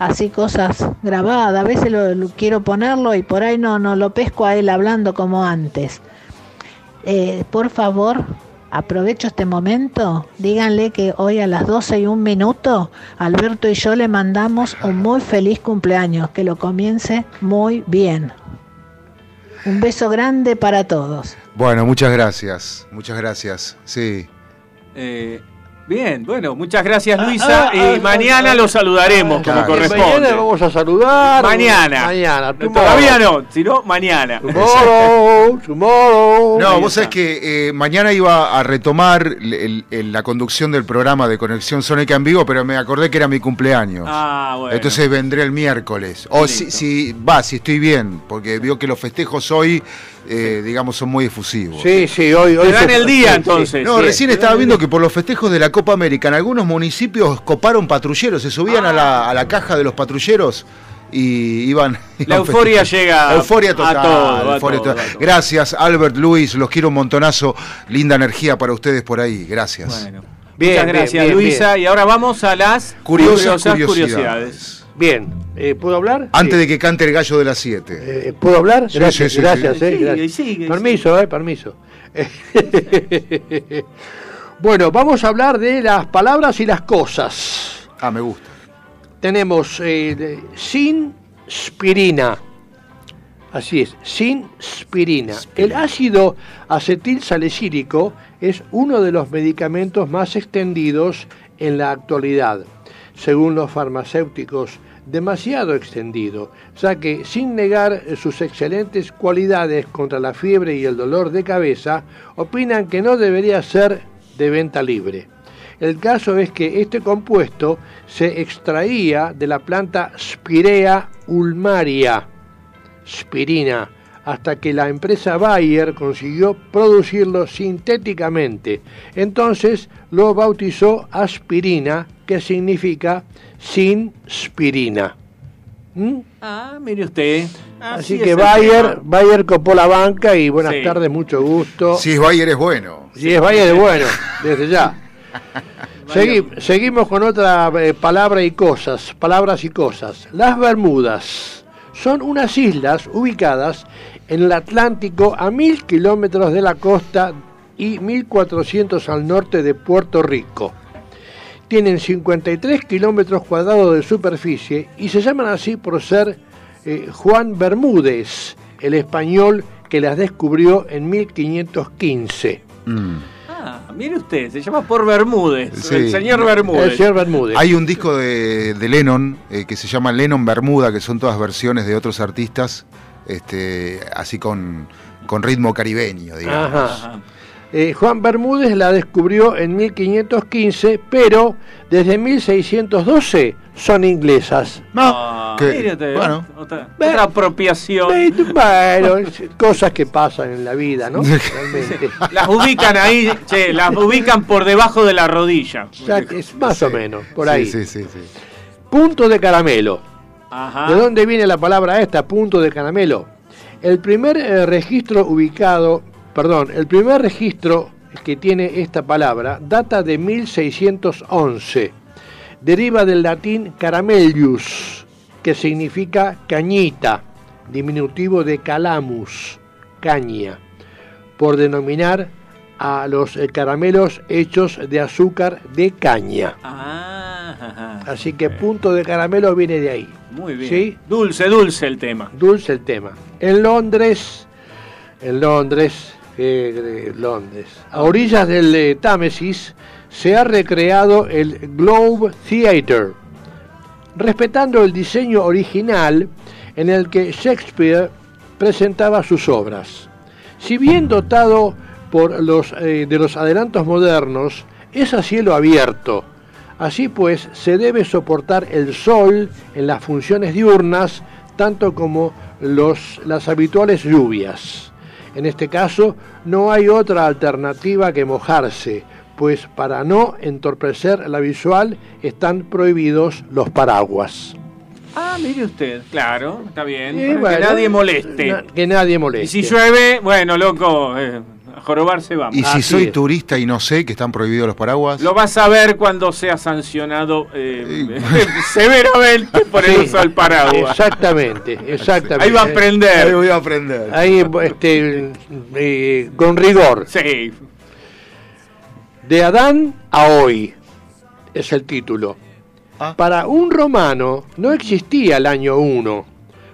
así cosas grabadas. A veces lo, lo quiero ponerlo y por ahí no, no lo pesco a él hablando como antes. Eh, por favor, Aprovecho este momento, díganle que hoy a las 12 y un minuto, Alberto y yo le mandamos un muy feliz cumpleaños, que lo comience muy bien. Un beso grande para todos. Bueno, muchas gracias. Muchas gracias. Sí. Eh, bien, bueno, muchas gracias Ah, Luisa ah, y ah, mañana ah, lo saludaremos claro. como corresponde. Mañana vamos a saludar. Mañana. Mañana. Todavía no, sino mañana. Tomorrow, tomorrow. No, Ahí vos está. sabés que eh, mañana iba a retomar el- el- la conducción del programa de Conexión Sónica en vivo, pero me acordé que era mi cumpleaños. Ah, bueno. Entonces vendré el miércoles. O si, Listo. si va, si estoy bien, porque veo que los festejos hoy, eh, digamos, son muy efusivos. Sí, sí, hoy. hoy se- el día entonces. No, Sí, recién estaba viendo que por los festejos de la Copa América en algunos municipios coparon patrulleros, se subían a, la, a la caja de los patrulleros y iban. La euforia llega Euforia a total. todo, a todo, total. a todo. Gracias, Albert Luis, los quiero un montonazo. Linda energía para ustedes por ahí. Gracias. Bueno, Bien, muchas gracias bien, Luisa. Y ahora vamos a las Curiosas, curiosas curiosidades. Bien, eh, ¿puedo hablar? Antes Sí. de que cante el gallo de las 7. Eh, ¿Puedo hablar? Sí, gracias, sí, sí, gracias, sí. eh, Sigue, gracias. sigue, permiso, eh, permiso. bueno, vamos a hablar de las palabras y las cosas. Ah, me gusta. Tenemos eh, sin spirina. Así es, sin spirina. El ácido acetil salicílico es uno de los medicamentos más extendidos en la actualidad, según los farmacéuticos, demasiado extendido, ya que sin negar sus excelentes cualidades contra la fiebre y el dolor de cabeza, opinan que no debería ser de venta libre. El caso es que este compuesto se extraía de la planta Spirea ulmaria, spirina, hasta que la empresa Bayer consiguió producirlo sintéticamente. Entonces lo bautizó aspirina, que significa sin spirina. ¿Mm? Ah, mire usted. Así, es que Bayer, tema. Bayer copó la banca y buenas Sí. tardes, mucho gusto. Si es Bayer es bueno. Si es Bayer, es bueno, desde ya. Segui- seguimos con otra eh, palabra y cosas, palabras y cosas. Las Bermudas son unas islas ubicadas en el Atlántico a mil kilómetros de la costa y 1400 al norte de Puerto Rico. Tienen 53 kilómetros cuadrados de superficie y se llaman así por ser eh, Juan Bermúdez, el español que las descubrió en 1515. Mm. Ah, mire usted, se llama por Bermúdez. Sí. El señor Bermúdez. El señor Bermúdez. Hay un disco de, de Lennon eh, que se llama Lennon Bermuda, que son todas versiones de otros artistas, este, así con, con ritmo caribeño, digamos. Ajá. Eh, Juan Bermúdez la descubrió en 1515, pero desde 1612 son inglesas. Ah, que- bueno. otra, apropiación. Bueno, cosas que pasan en la vida, ¿no? Realmente. Las ubican ahí, che, las ubican por debajo de la rodilla. O sea, que es más o menos, por Sí, ahí. Sí, sí, sí. Punto de caramelo. Ajá. ¿De dónde viene la palabra esta, punto de caramelo? El primer eh, registro ubicado, perdón, el primer registro que tiene esta palabra data de 1611. Deriva del latín caramelius, que significa cañita, diminutivo de calamus, caña, por denominar a los eh, caramelos hechos de azúcar de caña. Ah. Así que punto de caramelo viene de ahí. Muy bien. ¿Sí? Dulce, dulce el tema. Dulce el tema. En Londres, en Londres, eh, Londres, a orillas del eh, Támesis, se ha recreado el Globe Theatre, respetando el diseño original en el que Shakespeare presentaba sus obras. Si bien dotado por los, eh, de los adelantos modernos, es a cielo abierto. Así pues, se debe soportar el sol en las funciones diurnas, tanto como las habituales lluvias. En este caso, no hay otra alternativa que mojarse, pues para no entorpecer la visual están prohibidos los paraguas. Ah, mire usted, claro, está bien. Eh, que nadie moleste. na- que nadie y moleste. si llueve, bueno, loco, eh, a jorobarse vamos. Y si Así soy es. turista y no sé que están prohibidos los paraguas. Lo vas a ver cuando sea sancionado eh, severamente por el Sí, uso del paraguas. Exactamente, exactamente. Ahí va a Ahí aprender. voy a aprender. Ahí, este, eh, con rigor. Sí. De Adán a hoy es el título. Ah. Para un romano no existía el año 1,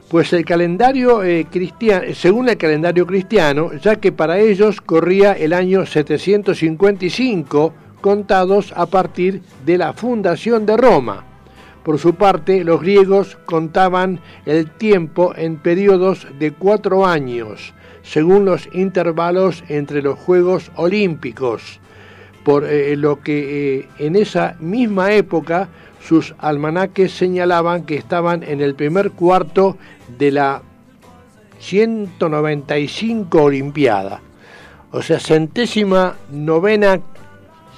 pues el calendario eh, cristiano, según el calendario cristiano, ya que para ellos corría el año 755, contados a partir de la fundación de Roma. Por su parte, los griegos contaban el tiempo en periodos de cuatro años, según los intervalos entre los Juegos Olímpicos, por eh, lo que eh, en esa misma época sus almanaques señalaban que estaban en el primer cuarto de la 195 Olimpiada, o sea, centésima novena,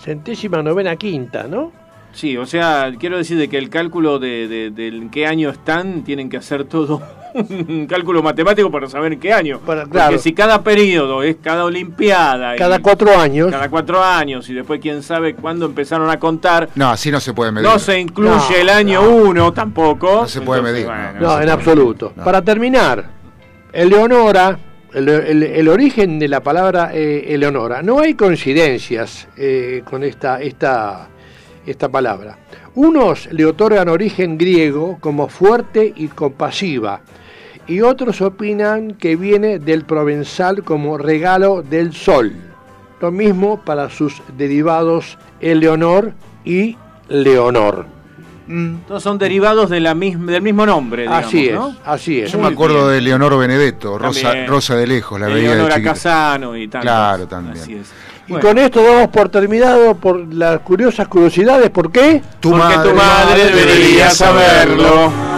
centésima novena quinta, ¿no? Sí, o sea, quiero decir de que el cálculo de, de- de en qué año están, tienen que hacer todo un cálculo matemático para saber en qué año. Para- Porque claro. si cada periodo es cada olimpiada, y Cada cuatro años. cada cuatro años, y después quién sabe cuándo empezaron a contar, No, así no se puede medir. no se incluye No, el año no. 1 tampoco. No se puede Entonces, medir, bueno, No, en puede. absoluto. No. Para terminar, Eleonora, el, el- el origen de la palabra eh, Eleonora, no hay coincidencias eh, con esta, esta, esta palabra. Unos le otorgan origen griego como fuerte y compasiva, y otros opinan que viene del provenzal como regalo del sol. Lo mismo para sus derivados Eleonor y Leonor. Todos son derivados de la misma, del mismo nombre, digamos, Así es, ¿no? así es. Yo Muy me acuerdo bien. de Leonor Benedetto, Rosa. Rosa de lejos, la veía de. Casano y tal. Claro, también. Así es. Y Bueno, con esto damos por terminado por las curiosas curiosidades. ¿Por qué? Tu porque madre, tu madre debería saberlo.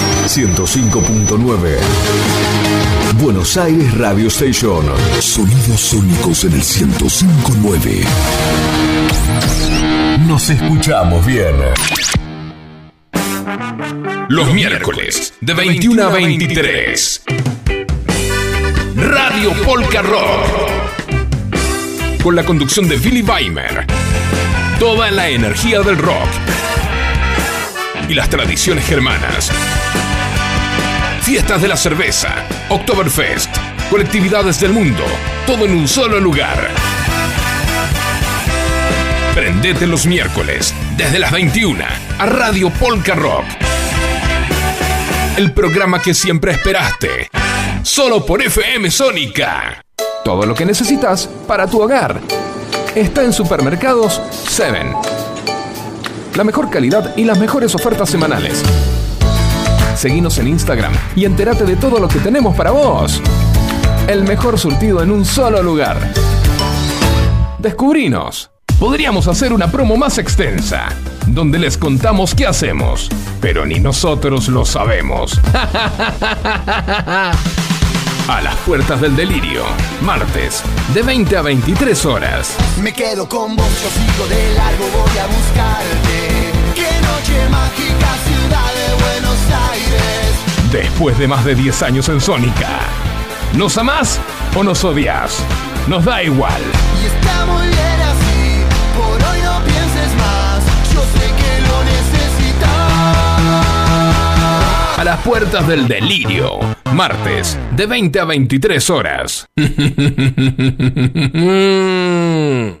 105.9. Buenos Aires Radio Station. Sonidos sónicos en el 1059. Nos escuchamos bien. Los miércoles de 21 a 23. Radio Polka Rock. Con la conducción de Billy Weimer. Toda la energía del rock. Y las tradiciones germanas. Fiestas de la cerveza, Oktoberfest, colectividades del mundo, todo en un solo lugar. Prendete los miércoles, desde las 21, a Radio Polka Rock. El programa que siempre esperaste, solo por FM Sónica. Todo lo que necesitas para tu hogar. Está en Supermercados 7. La mejor calidad y las mejores ofertas semanales. Seguinos en Instagram y entérate de todo lo que tenemos para vos. El mejor surtido en un solo lugar. Descubrinos. Podríamos hacer una promo más extensa, donde les contamos qué hacemos, pero ni nosotros lo sabemos. A las puertas del delirio, martes, de 20 a 23 horas. Me quedo con vos, yo sigo de largo, voy a buscarte. Qué noche mágica, ciudad de Buenos Aires. Después de más de 10 años en Sónica. ¿Nos amás o nos odias? Nos da igual. Y está muy bien así, por hoy no pienses más. Yo sé que lo necesitas. A las puertas del delirio. Martes, de 20 a 23 horas.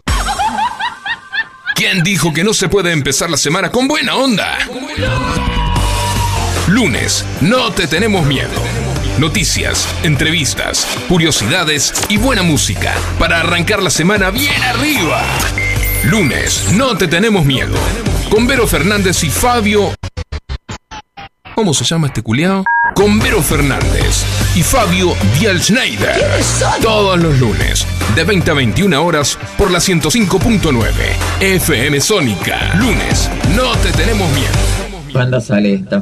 ¿Quién dijo que no se puede empezar la semana con buena onda? Lunes, no te tenemos miedo. Noticias, entrevistas, curiosidades y buena música para arrancar la semana bien arriba. Lunes, no te tenemos miedo. Con Vero Fernández y Fabio ¿Cómo se llama este culiao? Con Vero Fernández y Fabio Dial Schneider. Todos los lunes, de 20 a 21 horas, por la 105.9 FM Sónica. Lunes, no te tenemos miedo. ¿Cuándo sale esto?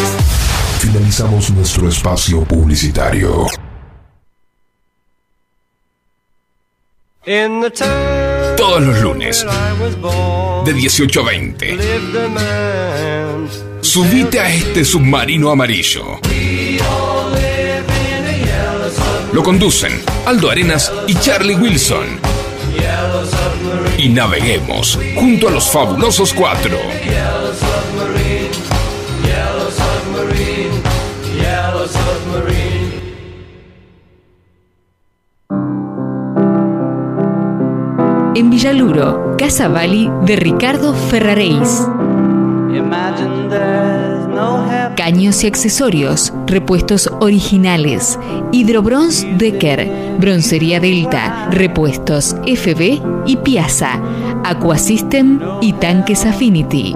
Finalizamos nuestro espacio publicitario. Todos los lunes, de 18 a 20. Subite a este submarino amarillo. Lo conducen Aldo Arenas y Charlie Wilson. Y naveguemos junto a los fabulosos cuatro. En Villaluro, Casa Bali de Ricardo Ferraréis. Caños y accesorios, repuestos originales, Hidrobronz Decker, Broncería Delta, repuestos FB y Piazza, Aquasystem y tanques Affinity.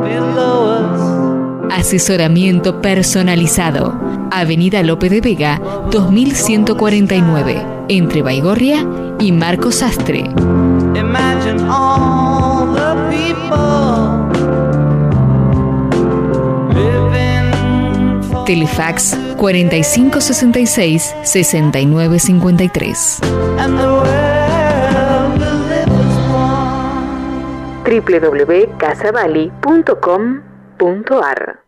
Asesoramiento personalizado. Avenida Lope de Vega, 2149, entre Baigorria y Marcos Sastre. Telefax 4566-6953. and the world will live as one. www.casavali.com.ar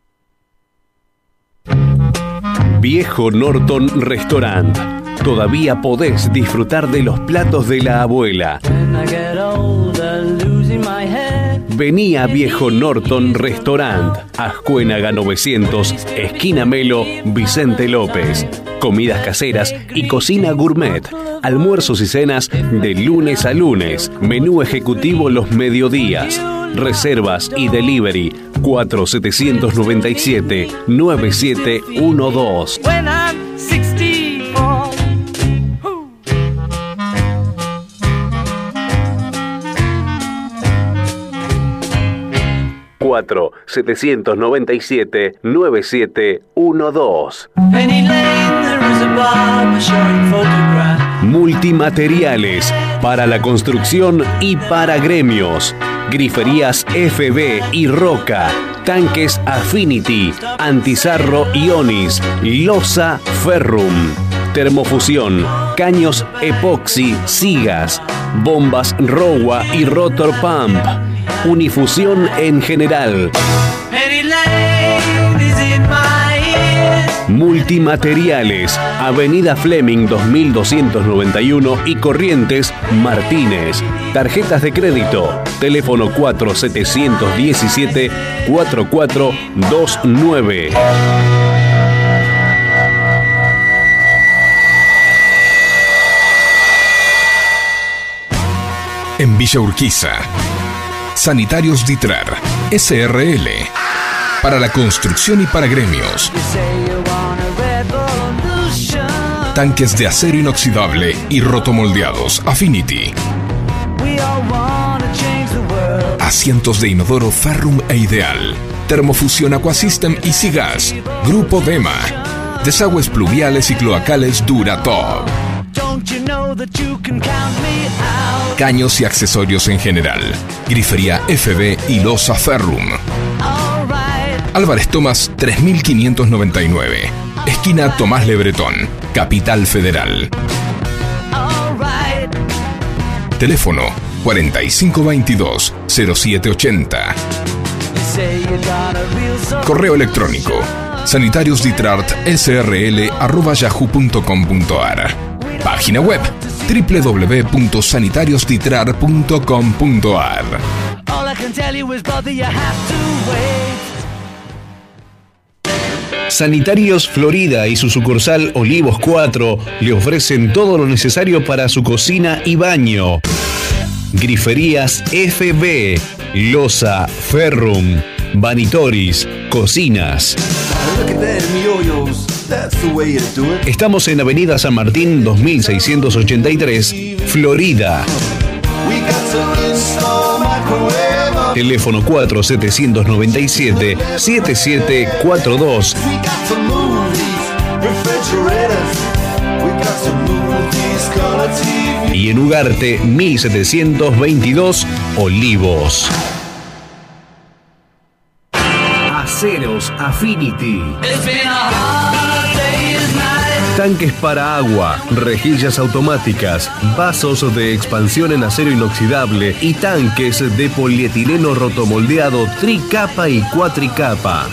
Viejo Norton Restaurant. Todavía podés disfrutar de los platos de la abuela. When I get older, losing my head. Vení a Viejo Norton Restaurant, Ascuénaga 900, esquina Melo, Vicente López. Comidas caseras y cocina gourmet. Almuerzos y cenas de lunes a lunes. Menú ejecutivo los mediodías. Reservas y delivery 4797 9712. 4-797-9712. Multimateriales para la construcción y para gremios. Griferías FB y Roca, tanques Affinity, Antizarro Ionis, Losa Ferrum, Termofusión, caños Epoxi, Sigas, bombas Rowa y Rotor Pump Unifusión en general. Multimateriales, Avenida Fleming 2291 y Corrientes Martínez. Tarjetas de crédito, teléfono 4717 4429. En Villa Urquiza. Sanitarios Ditrar. SRL. Para la construcción y para gremios. Tanques de acero inoxidable y rotomoldeados. Affinity. Asientos de inodoro Ferrum e Ideal. Termofusión Aquasystem y Sigas. Grupo Dema. Desagües pluviales y cloacales Duratop. Caños y accesorios en general. Grifería FB y Losa Ferrum. Álvarez Tomás 3599. Esquina Tomás Lebretón. Capital Federal. Teléfono 4522 0780. say you got a real soul. Correo electrónico sanitariosditrat.srl.yahoo.com.ar Página web www.sanitariosditrar.com.ar All I can tell you is, brother, you have to wait. Sanitarios Florida y su sucursal Olivos 4 le ofrecen todo lo necesario para su cocina y baño. Griferías FB, Losa, Ferrum, Vanitoris, Cocinas. Estamos en Avenida San Martín 2683, Florida. Teléfono 4797-7742. We got to move these refrigerators. We got to move these color TV. Y en Ugarte 1722, Olivos. Aceros Affinity. Tanques para agua, rejillas automáticas, vasos de expansión en acero inoxidable y tanques de polietileno rotomoldeado tricapa y cuatricapa.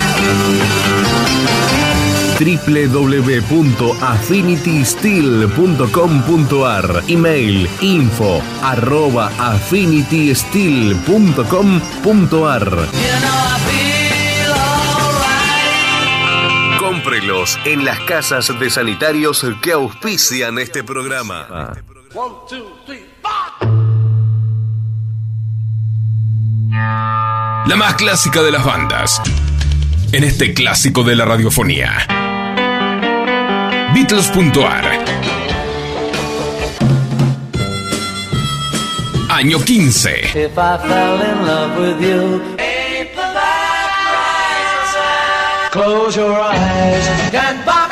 www.affinitysteel.com.ar Email info arroba affinitysteel.com.ar en las casas de sanitarios que auspician este programa. One, two, three. La más clásica de las bandas. En este clásico de la radiofonía. Beatles.ar. Año 15. If I fell in love with you, close your eyes. And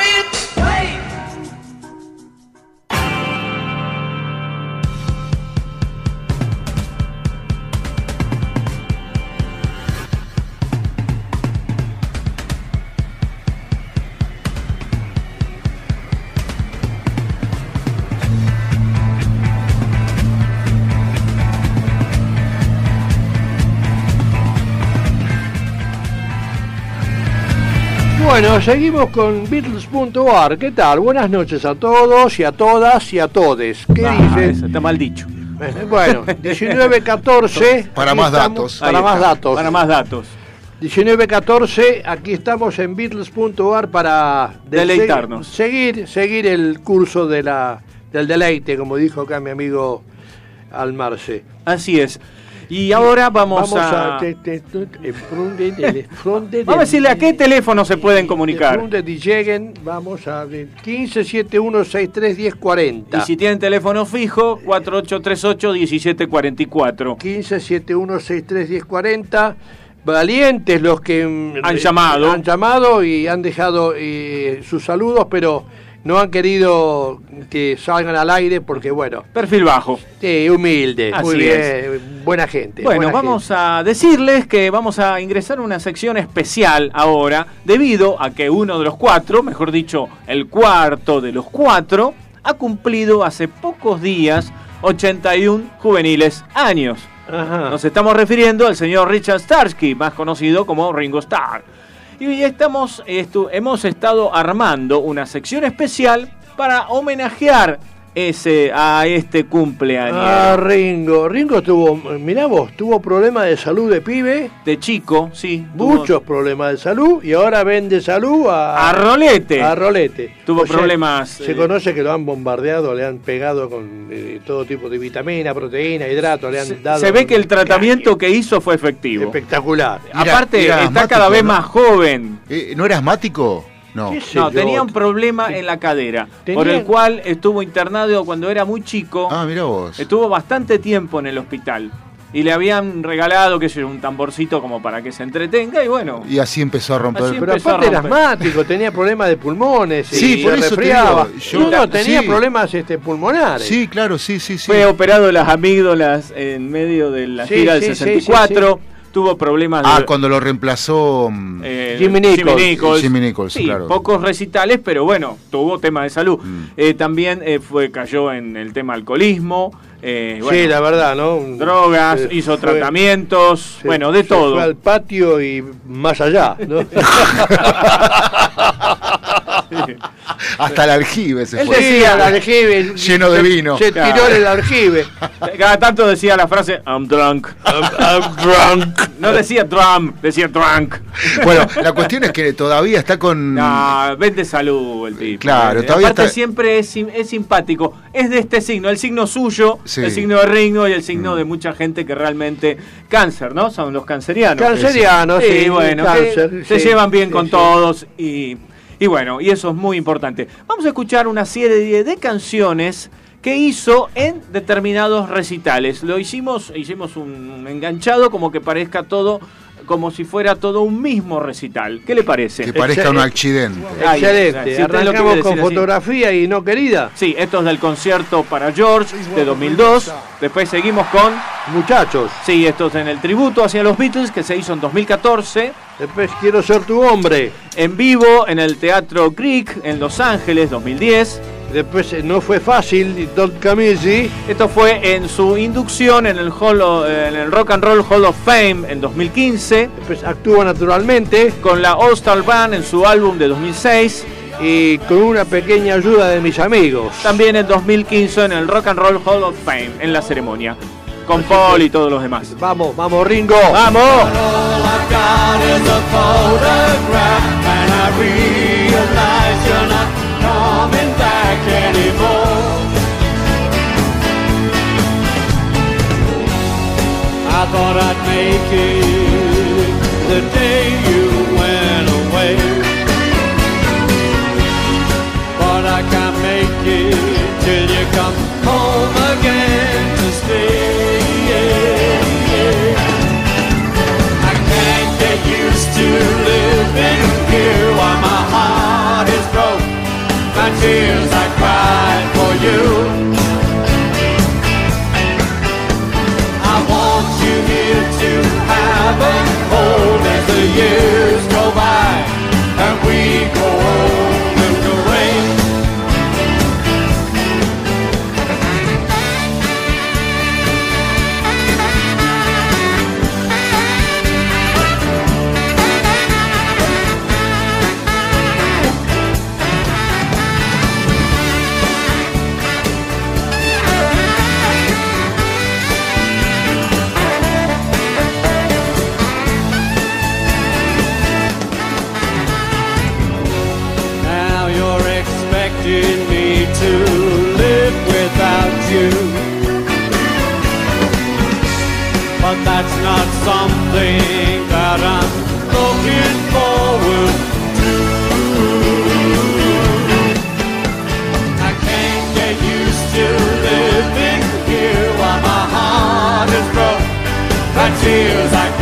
Bueno, seguimos con Beatles.ar. ¿Qué tal? Buenas noches a todos y a todas y a todes. ¿Qué Ah, dices? está mal dicho. Bueno, 1914. Para más estamos- datos. Para más datos. Para más datos. 1914, aquí estamos en Beatles.ar para de- Deleitarnos. se- Seguir, seguir el curso de la, del deleite, como dijo acá mi amigo Almarce. Así es. Y ahora vamos, a... te- te- te- en fronte del- fronte Vamos a decirle a qué teléfono se pueden de comunicar. lleguen, vamos a ver, 1571631040. Y si tienen teléfono fijo, 4838-1744. 1571631040. Valientes los que mm, Han llamado. han llamado y han dejado eh, sus saludos, pero no han querido que salgan al aire porque, bueno, Perfil bajo. sí, humilde, Así muy bien, es. buena gente. Bueno, buena vamos a decirles que vamos a ingresar a una sección especial ahora, debido a que uno de los cuatro, mejor dicho, el cuarto de los cuatro, ha cumplido hace pocos días 81 juveniles años. Ajá. Nos estamos refiriendo al señor Richard Starsky, más conocido como Ringo Starr. Y estamos, hemos estado armando una sección especial para homenajear ese, a este cumpleaños. Ah, Ringo. Ringo tuvo, mirá vos, tuvo problemas de salud de pibe, de chico, sí. tuvo- muchos problemas de salud, y ahora vende salud a, A rolete. a rolete. Tuvo O sea, problemas, Se eh, conoce que lo han bombardeado, le han pegado con eh, todo tipo de vitamina, proteína, hidrato, le han Se, dado. se ve que el tratamiento que hizo fue efectivo. espectacular. Aparte, está asmático, cada vez ¿no? más joven. Eh, ¿No era asmático? No. ¿Qué sé No, yo? tenía un problema en la cadera, Tenía- por el cual estuvo internado cuando era muy chico. Ah, mira vos. Estuvo bastante tiempo en el hospital. Y le habían regalado, qué sé yo, un tamborcito como para que se entretenga y bueno. Y así empezó a romper. Así Pero aparte era romper. asmáttico, tenía problemas de pulmones, Sí, y por se eso te resfriaba. digo, yo- no, no, tenía sí. problemas este, pulmonares. Sí, claro, sí, sí, sí. Fue operado las amígdalas en medio de la Sí, gira sí, del sí, 64. Tuvo problemas de. Ah, cuando lo reemplazó mm, eh, Jimmy Nichols. Nichols. Jimmy Nichols, Sí, claro. pocos recitales, pero bueno, tuvo tema de salud. Mm. Eh, también eh, fue cayó en el tema alcoholismo. Eh, sí, bueno, la verdad, ¿no? drogas, Se hizo fue- tratamientos, se- bueno, de se todo. Fue al patio y más allá, ¿no? Hasta el aljibe se Él fue. decía- el aljibe. Lleno de vino. Se tiró Claro. en el aljibe. Cada tanto decía la frase I'm drunk. I'm drunk. No decía drum, decía drunk. Bueno, la cuestión es que todavía está con. No, vende salud el tipo. Claro, Eh, todavía Aparte está- siempre es, sim- es simpático. Es de este signo, el signo suyo, Sí. el signo de Ringo y el Mm. signo de mucha gente que realmente cáncer, ¿no? Son los cancerianos. Cancerianos, sí, bueno, cáncer, que se sí, llevan bien sí, con sí. todos y, y bueno, y eso es muy importante. Vamos a escuchar una serie de canciones que hizo en determinados recitales. Lo hicimos, hicimos un enganchado como que parezca todo como si fuera todo un mismo recital. ¿Qué le parece? Que parezca un accidente. Si Excelente. quiere Arrancamos con así. fotografía y no querida. Sí, esto es del concierto para George de 2002. Después seguimos con, Muchachos, sí, esto es en el tributo hacia los Beatles que se hizo en 2014. después quiero ser tu hombre. En vivo en el Teatro Greek en Los Ángeles 2010. Después eh, no fue fácil, Come Easy. Esto fue en su inducción en el, Hall of- en el Rock and Roll Hall of Fame en 2015. Después actúa naturalmente Con la All Star Band en su álbum de 2006. y con una pequeña ayuda de mis amigos. También en 2015 en el Rock and Roll Hall of Fame en la ceremonia. Con Paul y todos los demás. Vamos, vamos, Ringo. ¡Vamos! Coming back anymore. I thought I'd make it the day you went away, but I can't make it till you come home again to stay. I can't get used to living here while my heart. My tears I cried for you. I want you here to have a hold as the years go by and we go old not something that I'm looking forward to. I can't get used to living here while my heart is broke. The tears I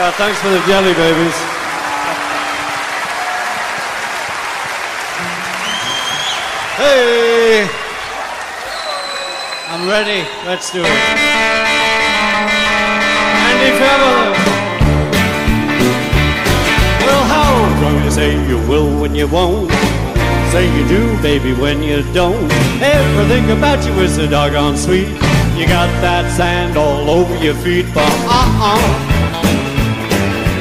Yeah, thanks for the jelly babies. Hey! I'm ready. Let's do it. Andy Federer. Well, how come you say you will when you won't? Say you do, baby, when you don't. Everything about you is a doggone sweet. You got that sand all over your feet, but uh-uh.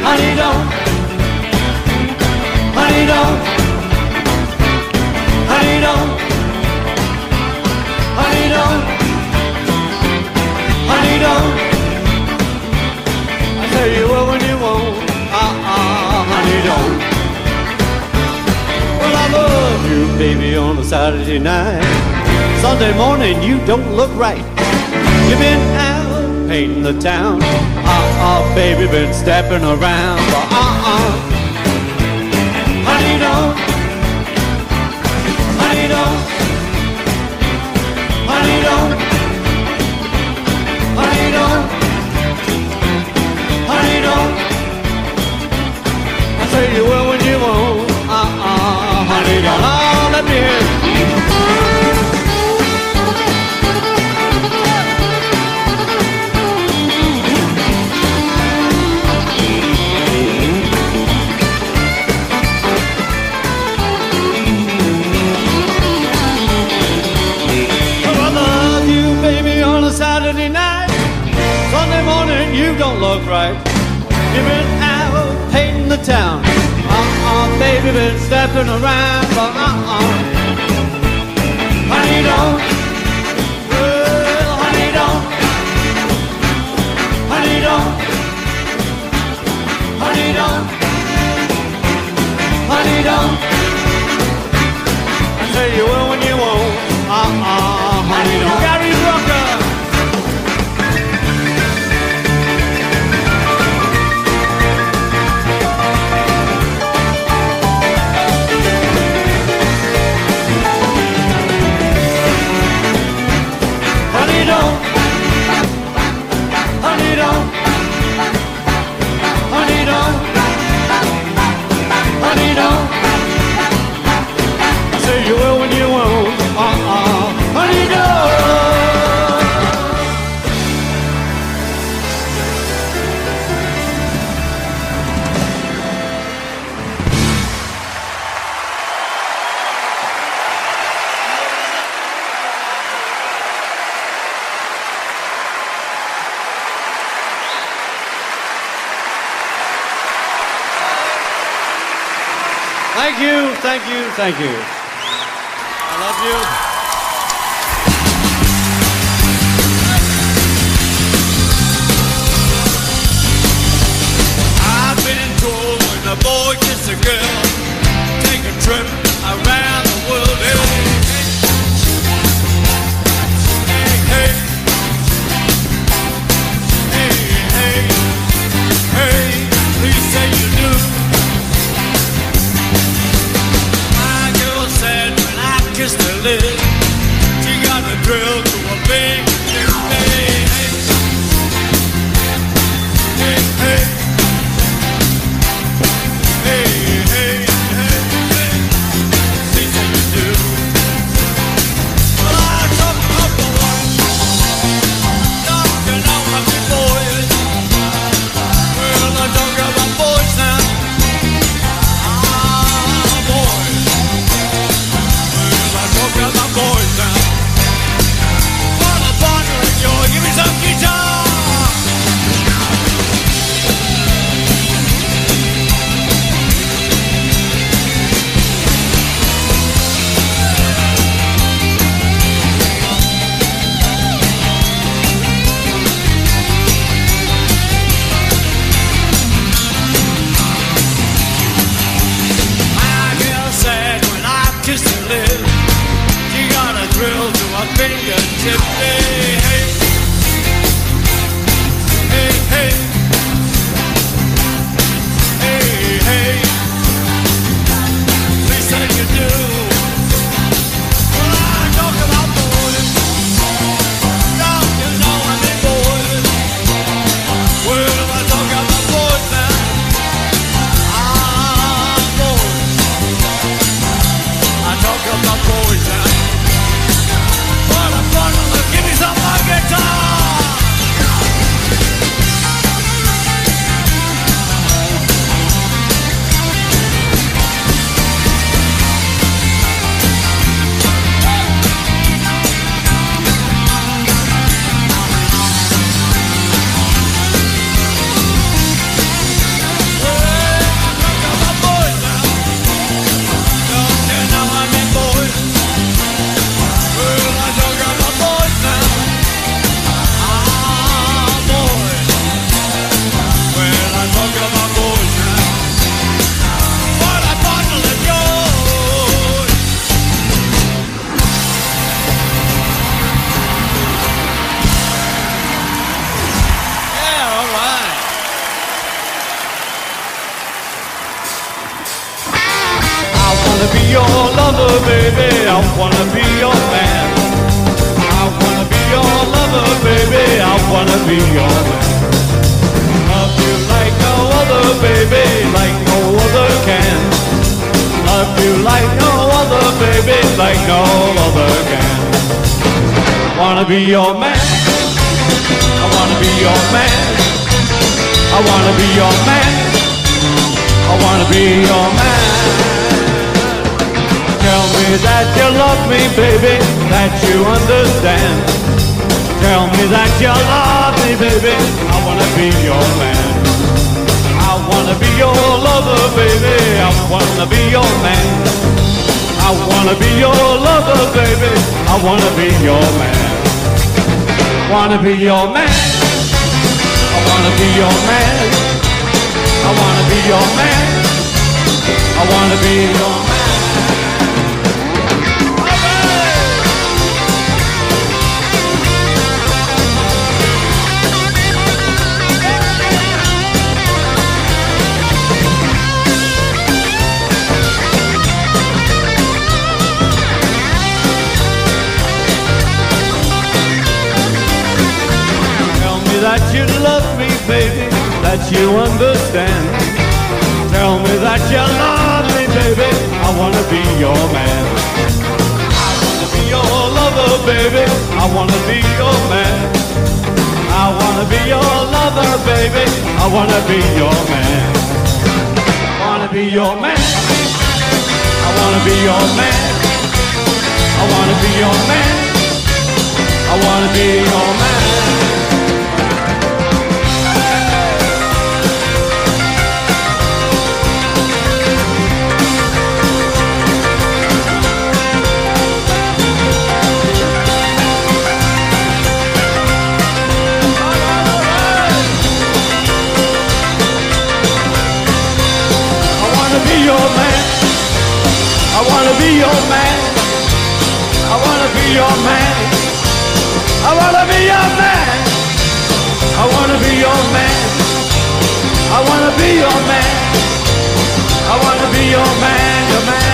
Honey, don't. Honey, don't. Honey, don't. Honey, don't. Honey, don't. I tell you what when you won't. Uh-uh, honey, don't. Well, I love you, baby, on a Saturday night. Sunday morning, you don't look right. You've been out painting the town. Uh-uh, baby, been stepping around. But uh-uh. Baby, been stepping around, but uh-uh. Honey, don't. Thank you. I love you. feeling. You got the drill. you understand. Tell me that you love me, baby. I wanna be your man. I wanna be your lover, baby. I wanna be your man. I wanna be your lover, baby. I wanna be your man. I wanna be your man. I wanna be your man. I wanna be your man. I wanna be your man. your man. I wanna be your man. I wanna be your man. I wanna be your man. I wanna be your man. I wanna be your man. I wanna be your man, your man.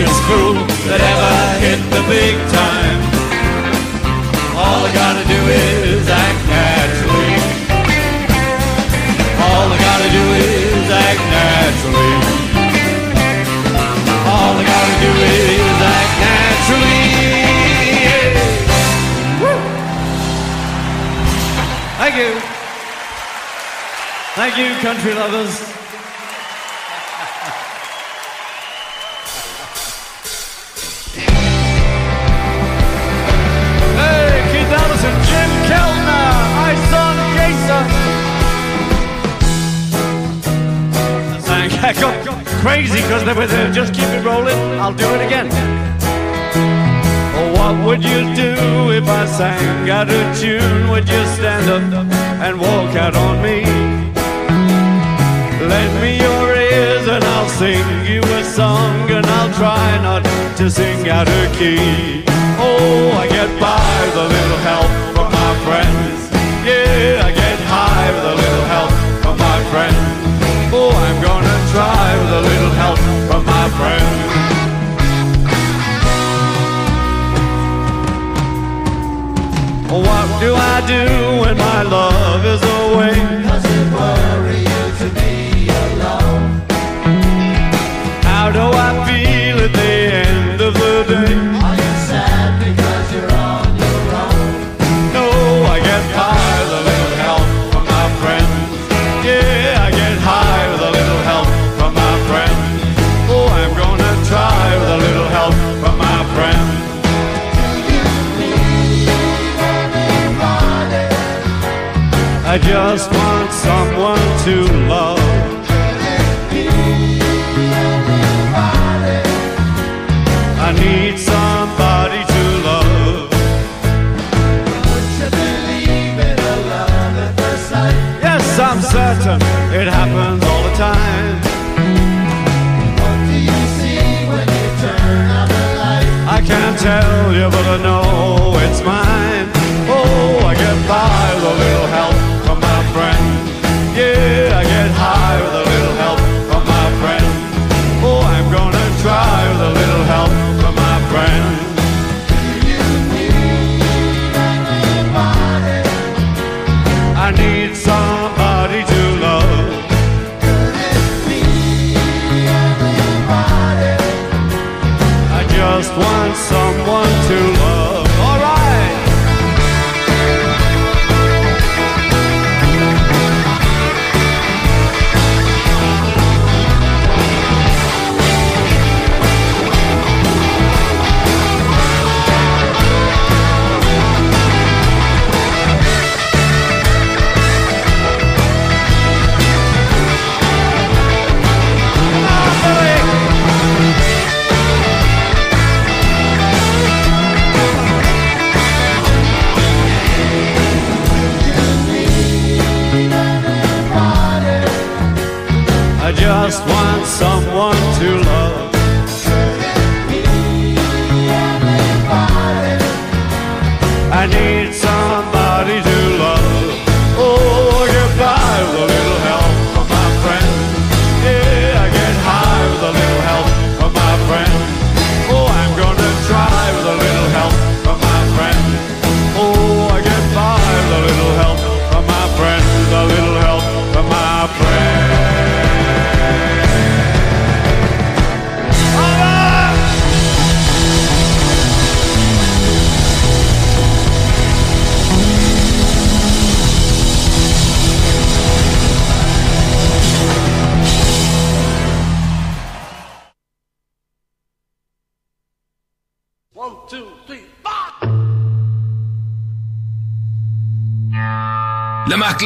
biggest fool that ever hit the big time. All I gotta do is act naturally. All I gotta do is act naturally. All I gotta do is act naturally. Yeah. Woo. Thank you. Thank you, country lovers. I got crazy because they were there. Just keep it rolling. I'll do it again. Oh, what would you do if I sang out a tune? Would you stand up and walk out on me? Lend me your ears and I'll sing you a song and I'll try not to sing out of key. Oh, I get by with a little help from my friends. a little help from my friends. What do I do when my love is away? I just want someone to love. I need somebody to love. Would you believe in a love at first sight? Yes, I'm certain it happens all the time. What do you see when you turn out the light? I can't tell you, but I know it's mine.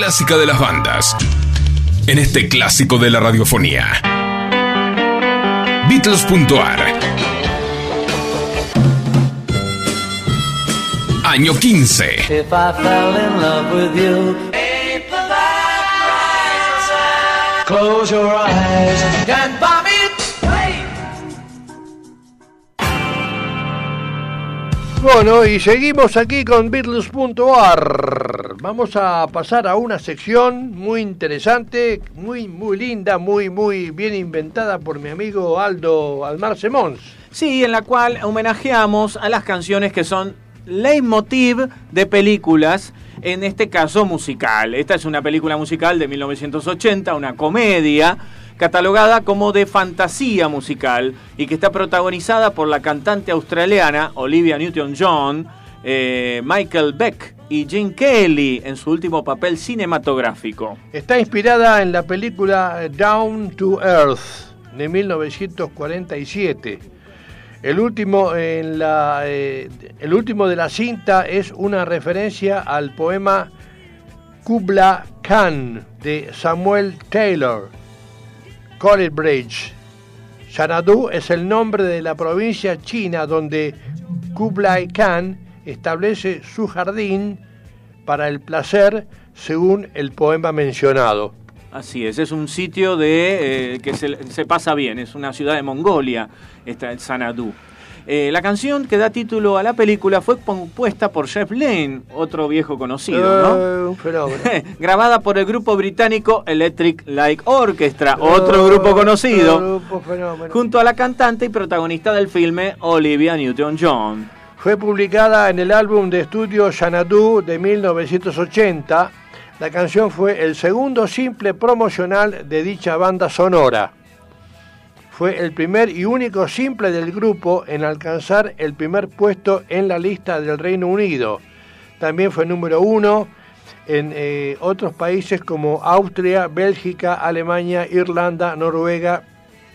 Clásica de las bandas. En este clásico de la radiofonía. Beatles.ar. Año 15. If I fell in love with you, close your eyes Bueno, y seguimos aquí con Beatles.ar. Vamos a pasar a una sección muy interesante, muy, muy linda, muy, muy bien inventada por mi amigo Aldo Almar Semons. Sí, en la cual homenajeamos a las canciones que son leitmotiv de películas, en este caso musical. Esta es una película musical de 1980, una comedia catalogada como de fantasía musical y que está protagonizada por la cantante australiana Olivia Newton-John, eh, Michael Beck y Gene Kelly en su último papel cinematográfico. Está inspirada en la película Down to Earth de 1947. El último, en la, eh, el último de la cinta es una referencia al poema Kubla Khan de Samuel Taylor, Bridge. Xanadu es el nombre de la provincia china donde Kublai Khan establece su jardín para el placer según el poema mencionado. Así es, es un sitio de eh, que se, pasa bien, es una ciudad de Mongolia, esta el Sanadu. Eh, la canción que da título a la película fue compuesta por Jeff Lynne, otro viejo conocido. Eh, fenómeno. Grabada por el grupo británico Electric Light Orchestra, otro grupo conocido, Grupo fenómeno. junto a la cantante y protagonista del filme Olivia Newton-John. Fue publicada en el álbum de estudio Xanadu de 1980. La canción fue el segundo simple promocional de dicha banda sonora. Fue el primer y único simple del grupo en alcanzar el primer puesto en la lista del Reino Unido. También fue número uno en eh, otros países como Austria, Bélgica, Alemania, Irlanda, Noruega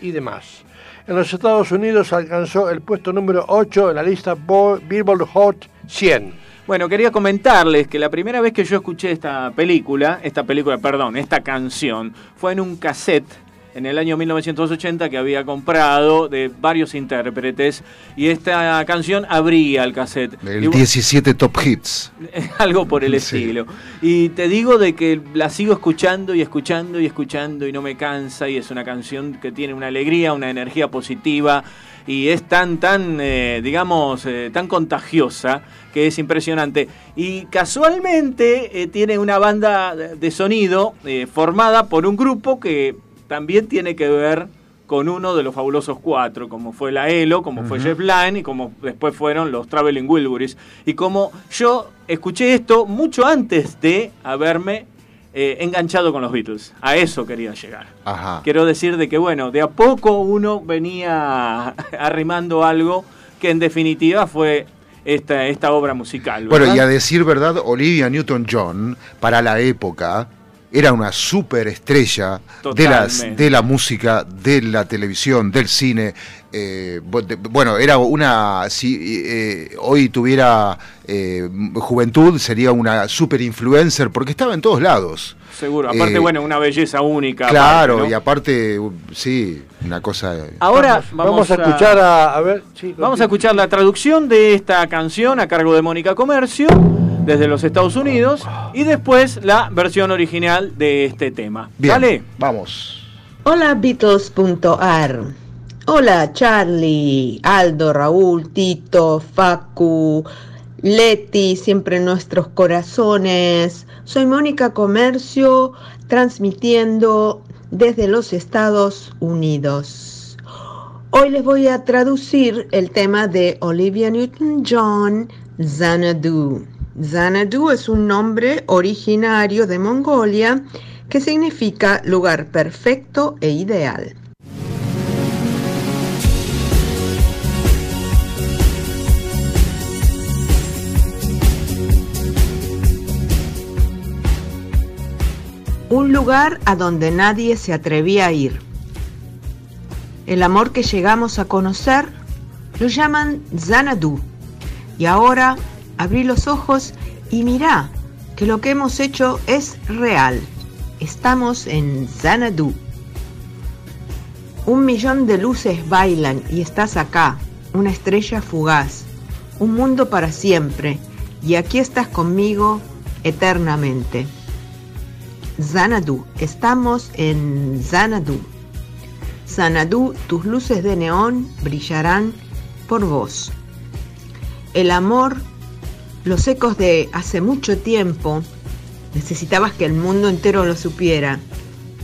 y demás. En los Estados Unidos alcanzó el puesto número 8 en la lista Bo- Billboard Hot 100. Bueno, quería comentarles que la primera vez que yo escuché esta película, esta película, perdón, esta canción, fue en un cassette en el año 1980 que había comprado de varios intérpretes y esta canción abría el cassette. El bueno, 17 Top Hits. algo por el Sí. estilo. Y te digo de que la sigo escuchando y escuchando y escuchando y no me cansa y es una canción que tiene una alegría, una energía positiva y es tan, tan, eh, digamos, eh, tan contagiosa que es impresionante. Y casualmente eh, tiene una banda de sonido formada por un grupo que también tiene que ver con uno de los fabulosos cuatro, como fue la ELO, como fue. Jeff Lynne y como después fueron los Traveling Wilburys. Y como yo escuché esto mucho antes de haberme eh, enganchado con los Beatles. A eso quería llegar. Ajá. Quiero decir de que, bueno, de a poco uno venía arrimando algo que en definitiva fue esta, esta obra musical. Bueno, y a decir verdad, Olivia Newton-John, para la época, era una superestrella de, las, de la música, de la televisión, del cine. eh, de- bueno, era una. Si eh, hoy tuviera eh, juventud, sería una super influencer, porque estaba en todos lados. Seguro. Aparte, Eh, bueno, una belleza única. Claro, aparte, ¿no? y aparte, uh, sí, una cosa. Ahora Vamos, vamos a escuchar a, a ver. sí, Vamos a escuchar la traducción de esta canción a cargo de Mónica Comercio desde los Estados Unidos y después la versión original de este tema. Bien, ¿Sale? vamos. Hola Beatles.ar. Hola Charlie, Aldo, Raúl, Tito, Facu, Leti, siempre en nuestros corazones. Soy Mónica Comercio, transmitiendo desde los Estados Unidos. Hoy les voy a traducir el tema de Olivia Newton-John, Xanadu. Xanadu es un nombre originario de Mongolia que significa lugar perfecto e ideal. Un lugar a donde nadie se atrevía a ir. El amor que llegamos a conocer lo llaman Xanadu. Y ahora abrí los ojos y mirá que lo que hemos hecho es real. Estamos en Xanadu. Un millón de luces bailan y estás acá, una estrella fugaz, un mundo para siempre, y aquí estás conmigo eternamente. Xanadu, estamos en Xanadu. Xanadu, tus luces de neón brillarán por vos. El amor, los ecos de hace mucho tiempo, necesitabas que el mundo entero lo supiera,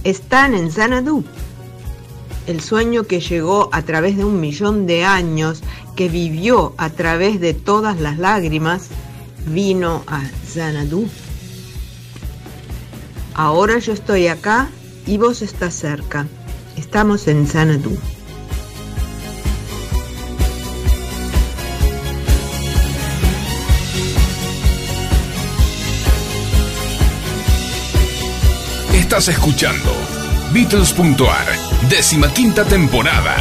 están en Xanadu. El sueño que llegó a través de un millón de años, que vivió a través de todas las lágrimas, vino a Xanadu. Ahora yo estoy acá y vos estás cerca. Estamos en Xanadu. Estás escuchando Beatles.ar, décima quinta temporada.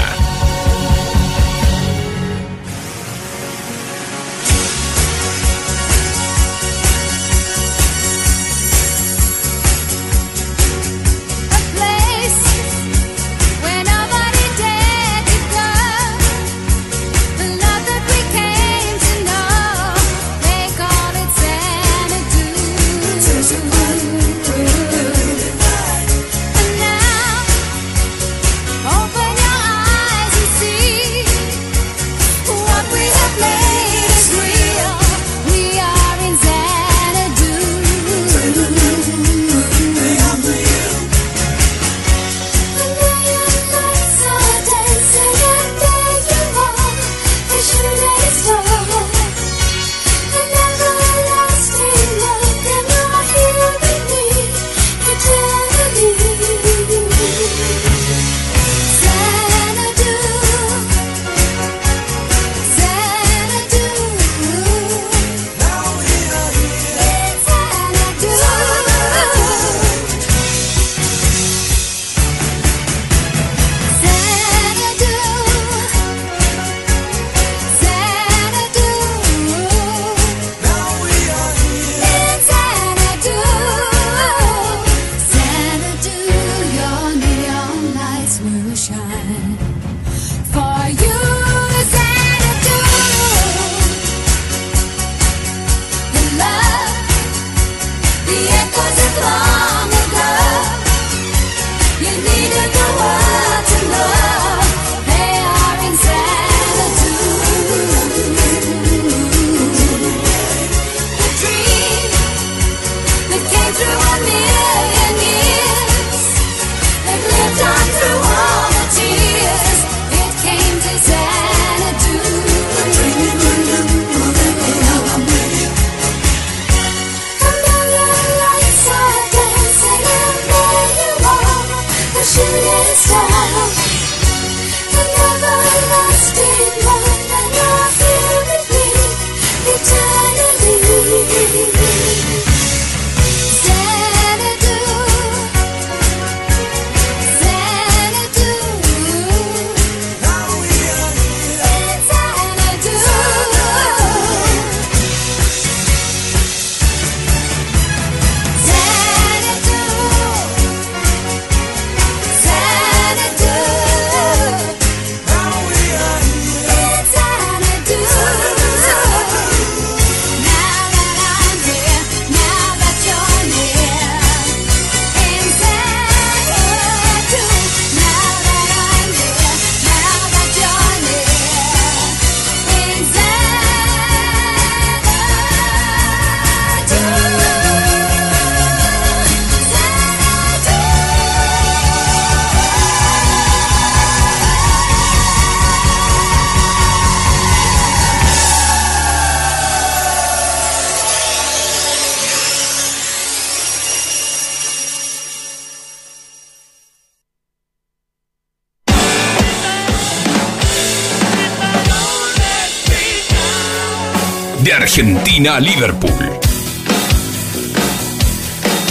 Argentina a Liverpool.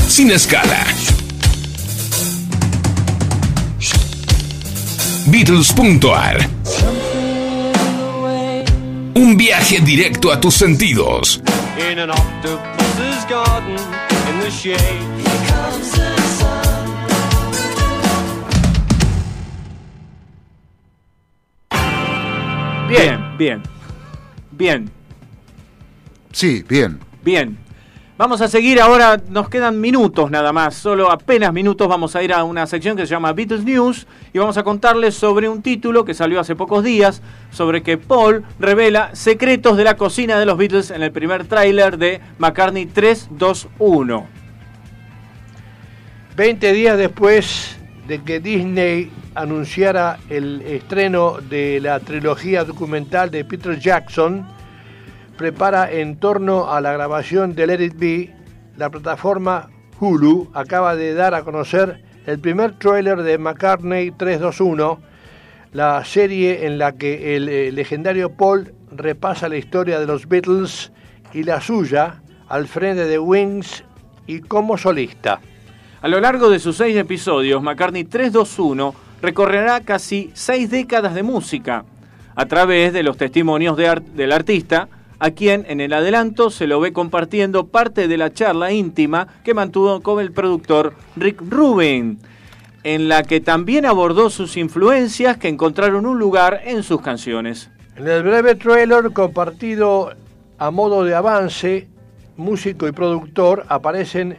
Sin escala. Beatles.ar Un viaje directo a tus sentidos. In an octopus's garden, in the shade. Bien, bien. Bien, Sí, bien. bien. Vamos a seguir ahora, nos quedan minutos nada más, solo apenas minutos vamos a ir a una sección que se llama Beatles News y vamos a contarles sobre un título que salió hace pocos días, sobre que Paul revela secretos de la cocina de los Beatles en el primer tráiler de McCartney 321. 20 días después de que Disney anunciara el estreno de la trilogía documental de Peter Jackson, prepara en torno a la grabación de Let It Be, la plataforma Hulu acaba de dar a conocer el primer tráiler de McCartney 321, la serie en la que el eh, legendario Paul repasa la historia de los Beatles y la suya al frente de Wings y como solista. A lo largo de sus seis episodios, McCartney 321 recorrerá casi seis décadas de música a través de los testimonios del artista, a quien en el adelanto se lo ve compartiendo parte de la charla íntima que mantuvo con el productor Rick Rubin, en la que también abordó sus influencias que encontraron un lugar en sus canciones. En el breve trailer compartido a modo de avance, músico y productor aparecen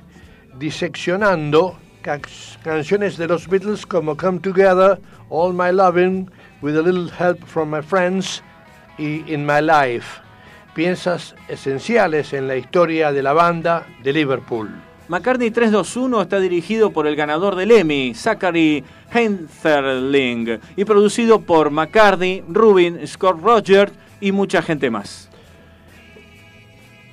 diseccionando ca- canciones de los Beatles como Come Together, All My Loving, With a Little Help from My Friends y In My Life, piezas esenciales en la historia de la banda de Liverpool. McCartney 321 está dirigido por el ganador del Emmy, Zachary Heinzerling, y producido por McCartney, Rubin, Scott Rogers y mucha gente más.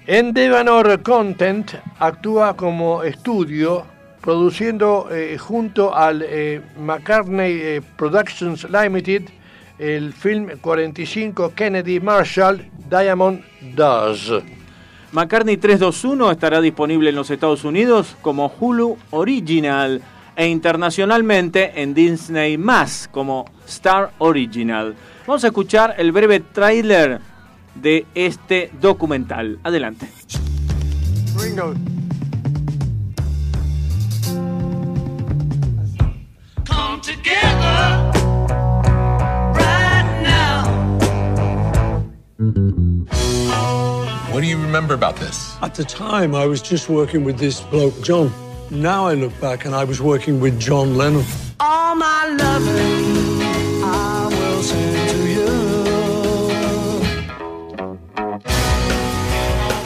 Endeavor Content actúa como estudio produciendo eh, junto al eh, McCartney eh, Productions Limited el film 45 Kennedy Marshall Diamond Does. McCartney 321 estará disponible en los Estados Unidos como Hulu Original e internacionalmente en Disney Más como Star Original. Vamos a escuchar el breve tráiler de este documental. Adelante. Ringo. Come together What do you remember about this? At the time, I was just working with this bloke, John. Now I look back and I was working with John Lennon. All my loving I will send to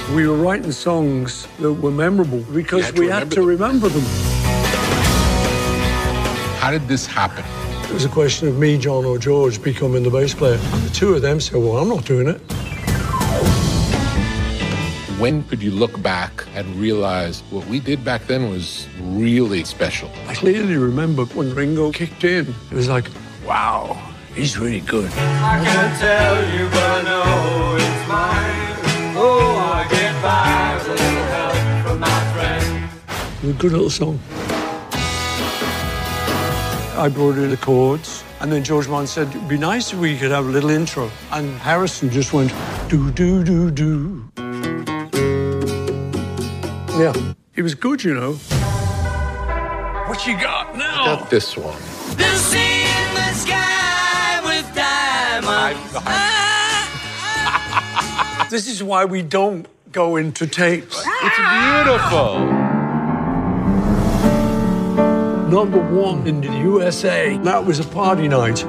you. We were writing songs that were memorable because we had to remember them. How did this happen? It was a question of me, John, or George becoming the bass player. And the two of them said, Well, I'm not doing it. When could you look back and realize what we did back then was really special? I clearly remember when Ringo kicked in, it was like, Wow, he's really good. I can't tell you, but I know it's mine. Oh, I get by with a little help from my friend. It was a good little song. I brought in the chords, and then George Mann said, It'd be nice if we could have a little intro. And Harrison just went, Do, do, do, do. Yeah, it was good, you know. What you got now? I Got this one. The sea in the sky with diamonds. This is why we don't go into tapes. It's beautiful. Number one in the USA. That was a party night.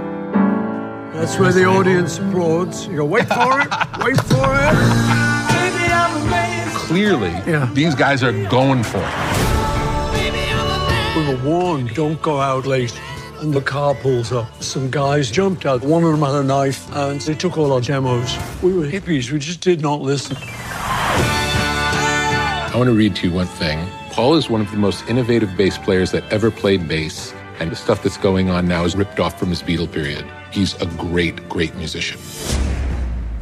That's where the audience applauds. You go, wait for it, wait for it. Baby, I'm. Clearly, these guys are going for it. We were warned, don't go out late. And the car pulls up. Some guys jumped out. One of them had a knife, and they took all our demos. We were hippies. We just did not listen. I want to read to you one thing. Paul is one of the most innovative bass players that ever played bass, and the stuff that's going on now is ripped off from his Beatle period. He's a great, great musician.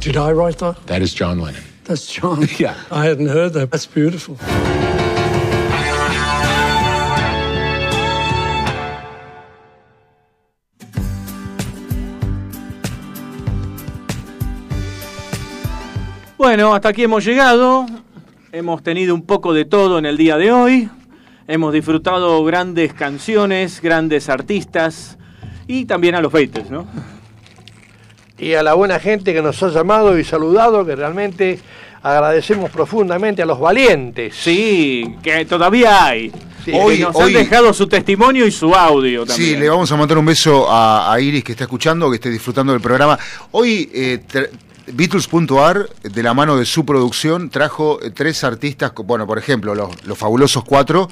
Did I write that? That is John Lennon. That's John. Yeah. I hadn't heard that. That's beautiful. Bueno, hasta aquí hemos llegado. Hemos tenido un poco de todo en el día de hoy. Hemos disfrutado grandes canciones, grandes artistas y también a los Beatles, ¿no? Y a la buena gente que nos ha llamado y saludado, que realmente agradecemos profundamente a los valientes. Sí, que todavía hay. Sí. Hoy nos hoy- han dejado su testimonio y su audio también. Sí, le vamos a mandar un beso a, a Iris que está escuchando, que esté disfrutando del programa. Hoy eh, Beatles.ar, de la mano de su producción, trajo eh, tres artistas, bueno, por ejemplo, los, los fabulosos cuatro,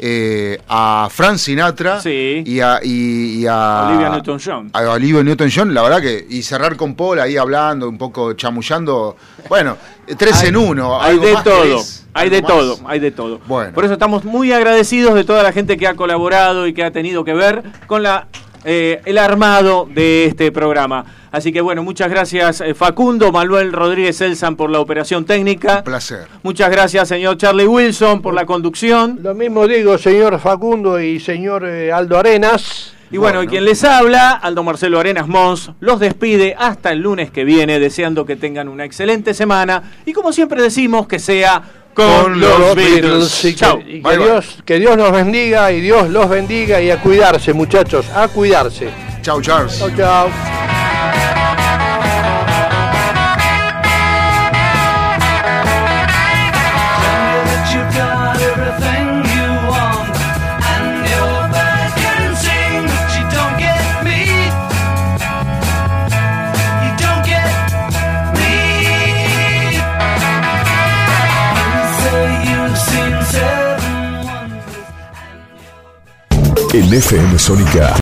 eh, a Frank Sinatra y, a, y- y a Olivia Newton-John. a Olivia Newton-John, la verdad que, y cerrar con Paul ahí hablando, un poco chamullando, bueno, eh, tres Hay- en uno. Hay de todo, querés, hay de más. todo, hay de todo. Bueno. Por eso estamos muy agradecidos de toda la gente que ha colaborado y que ha tenido que ver con la eh, el armado de este programa. Así que bueno, muchas gracias eh, Facundo, Manuel Rodríguez Elsan por la operación técnica. Placer. Muchas gracias señor Charlie Wilson por la conducción. Lo mismo digo, señor Facundo y señor eh, Aldo Arenas. Y bueno, y quien les habla, Aldo Marcelo Arenas Mons, los despide hasta el lunes que viene, deseando que tengan una excelente semana y como siempre decimos, que sea con, los, Beatles. Y que- Chao. y que, Dios, que Dios nos bendiga y Dios los bendiga y a cuidarse, muchachos, a cuidarse. Chao, Charles. Chao, chao. En FM Sónica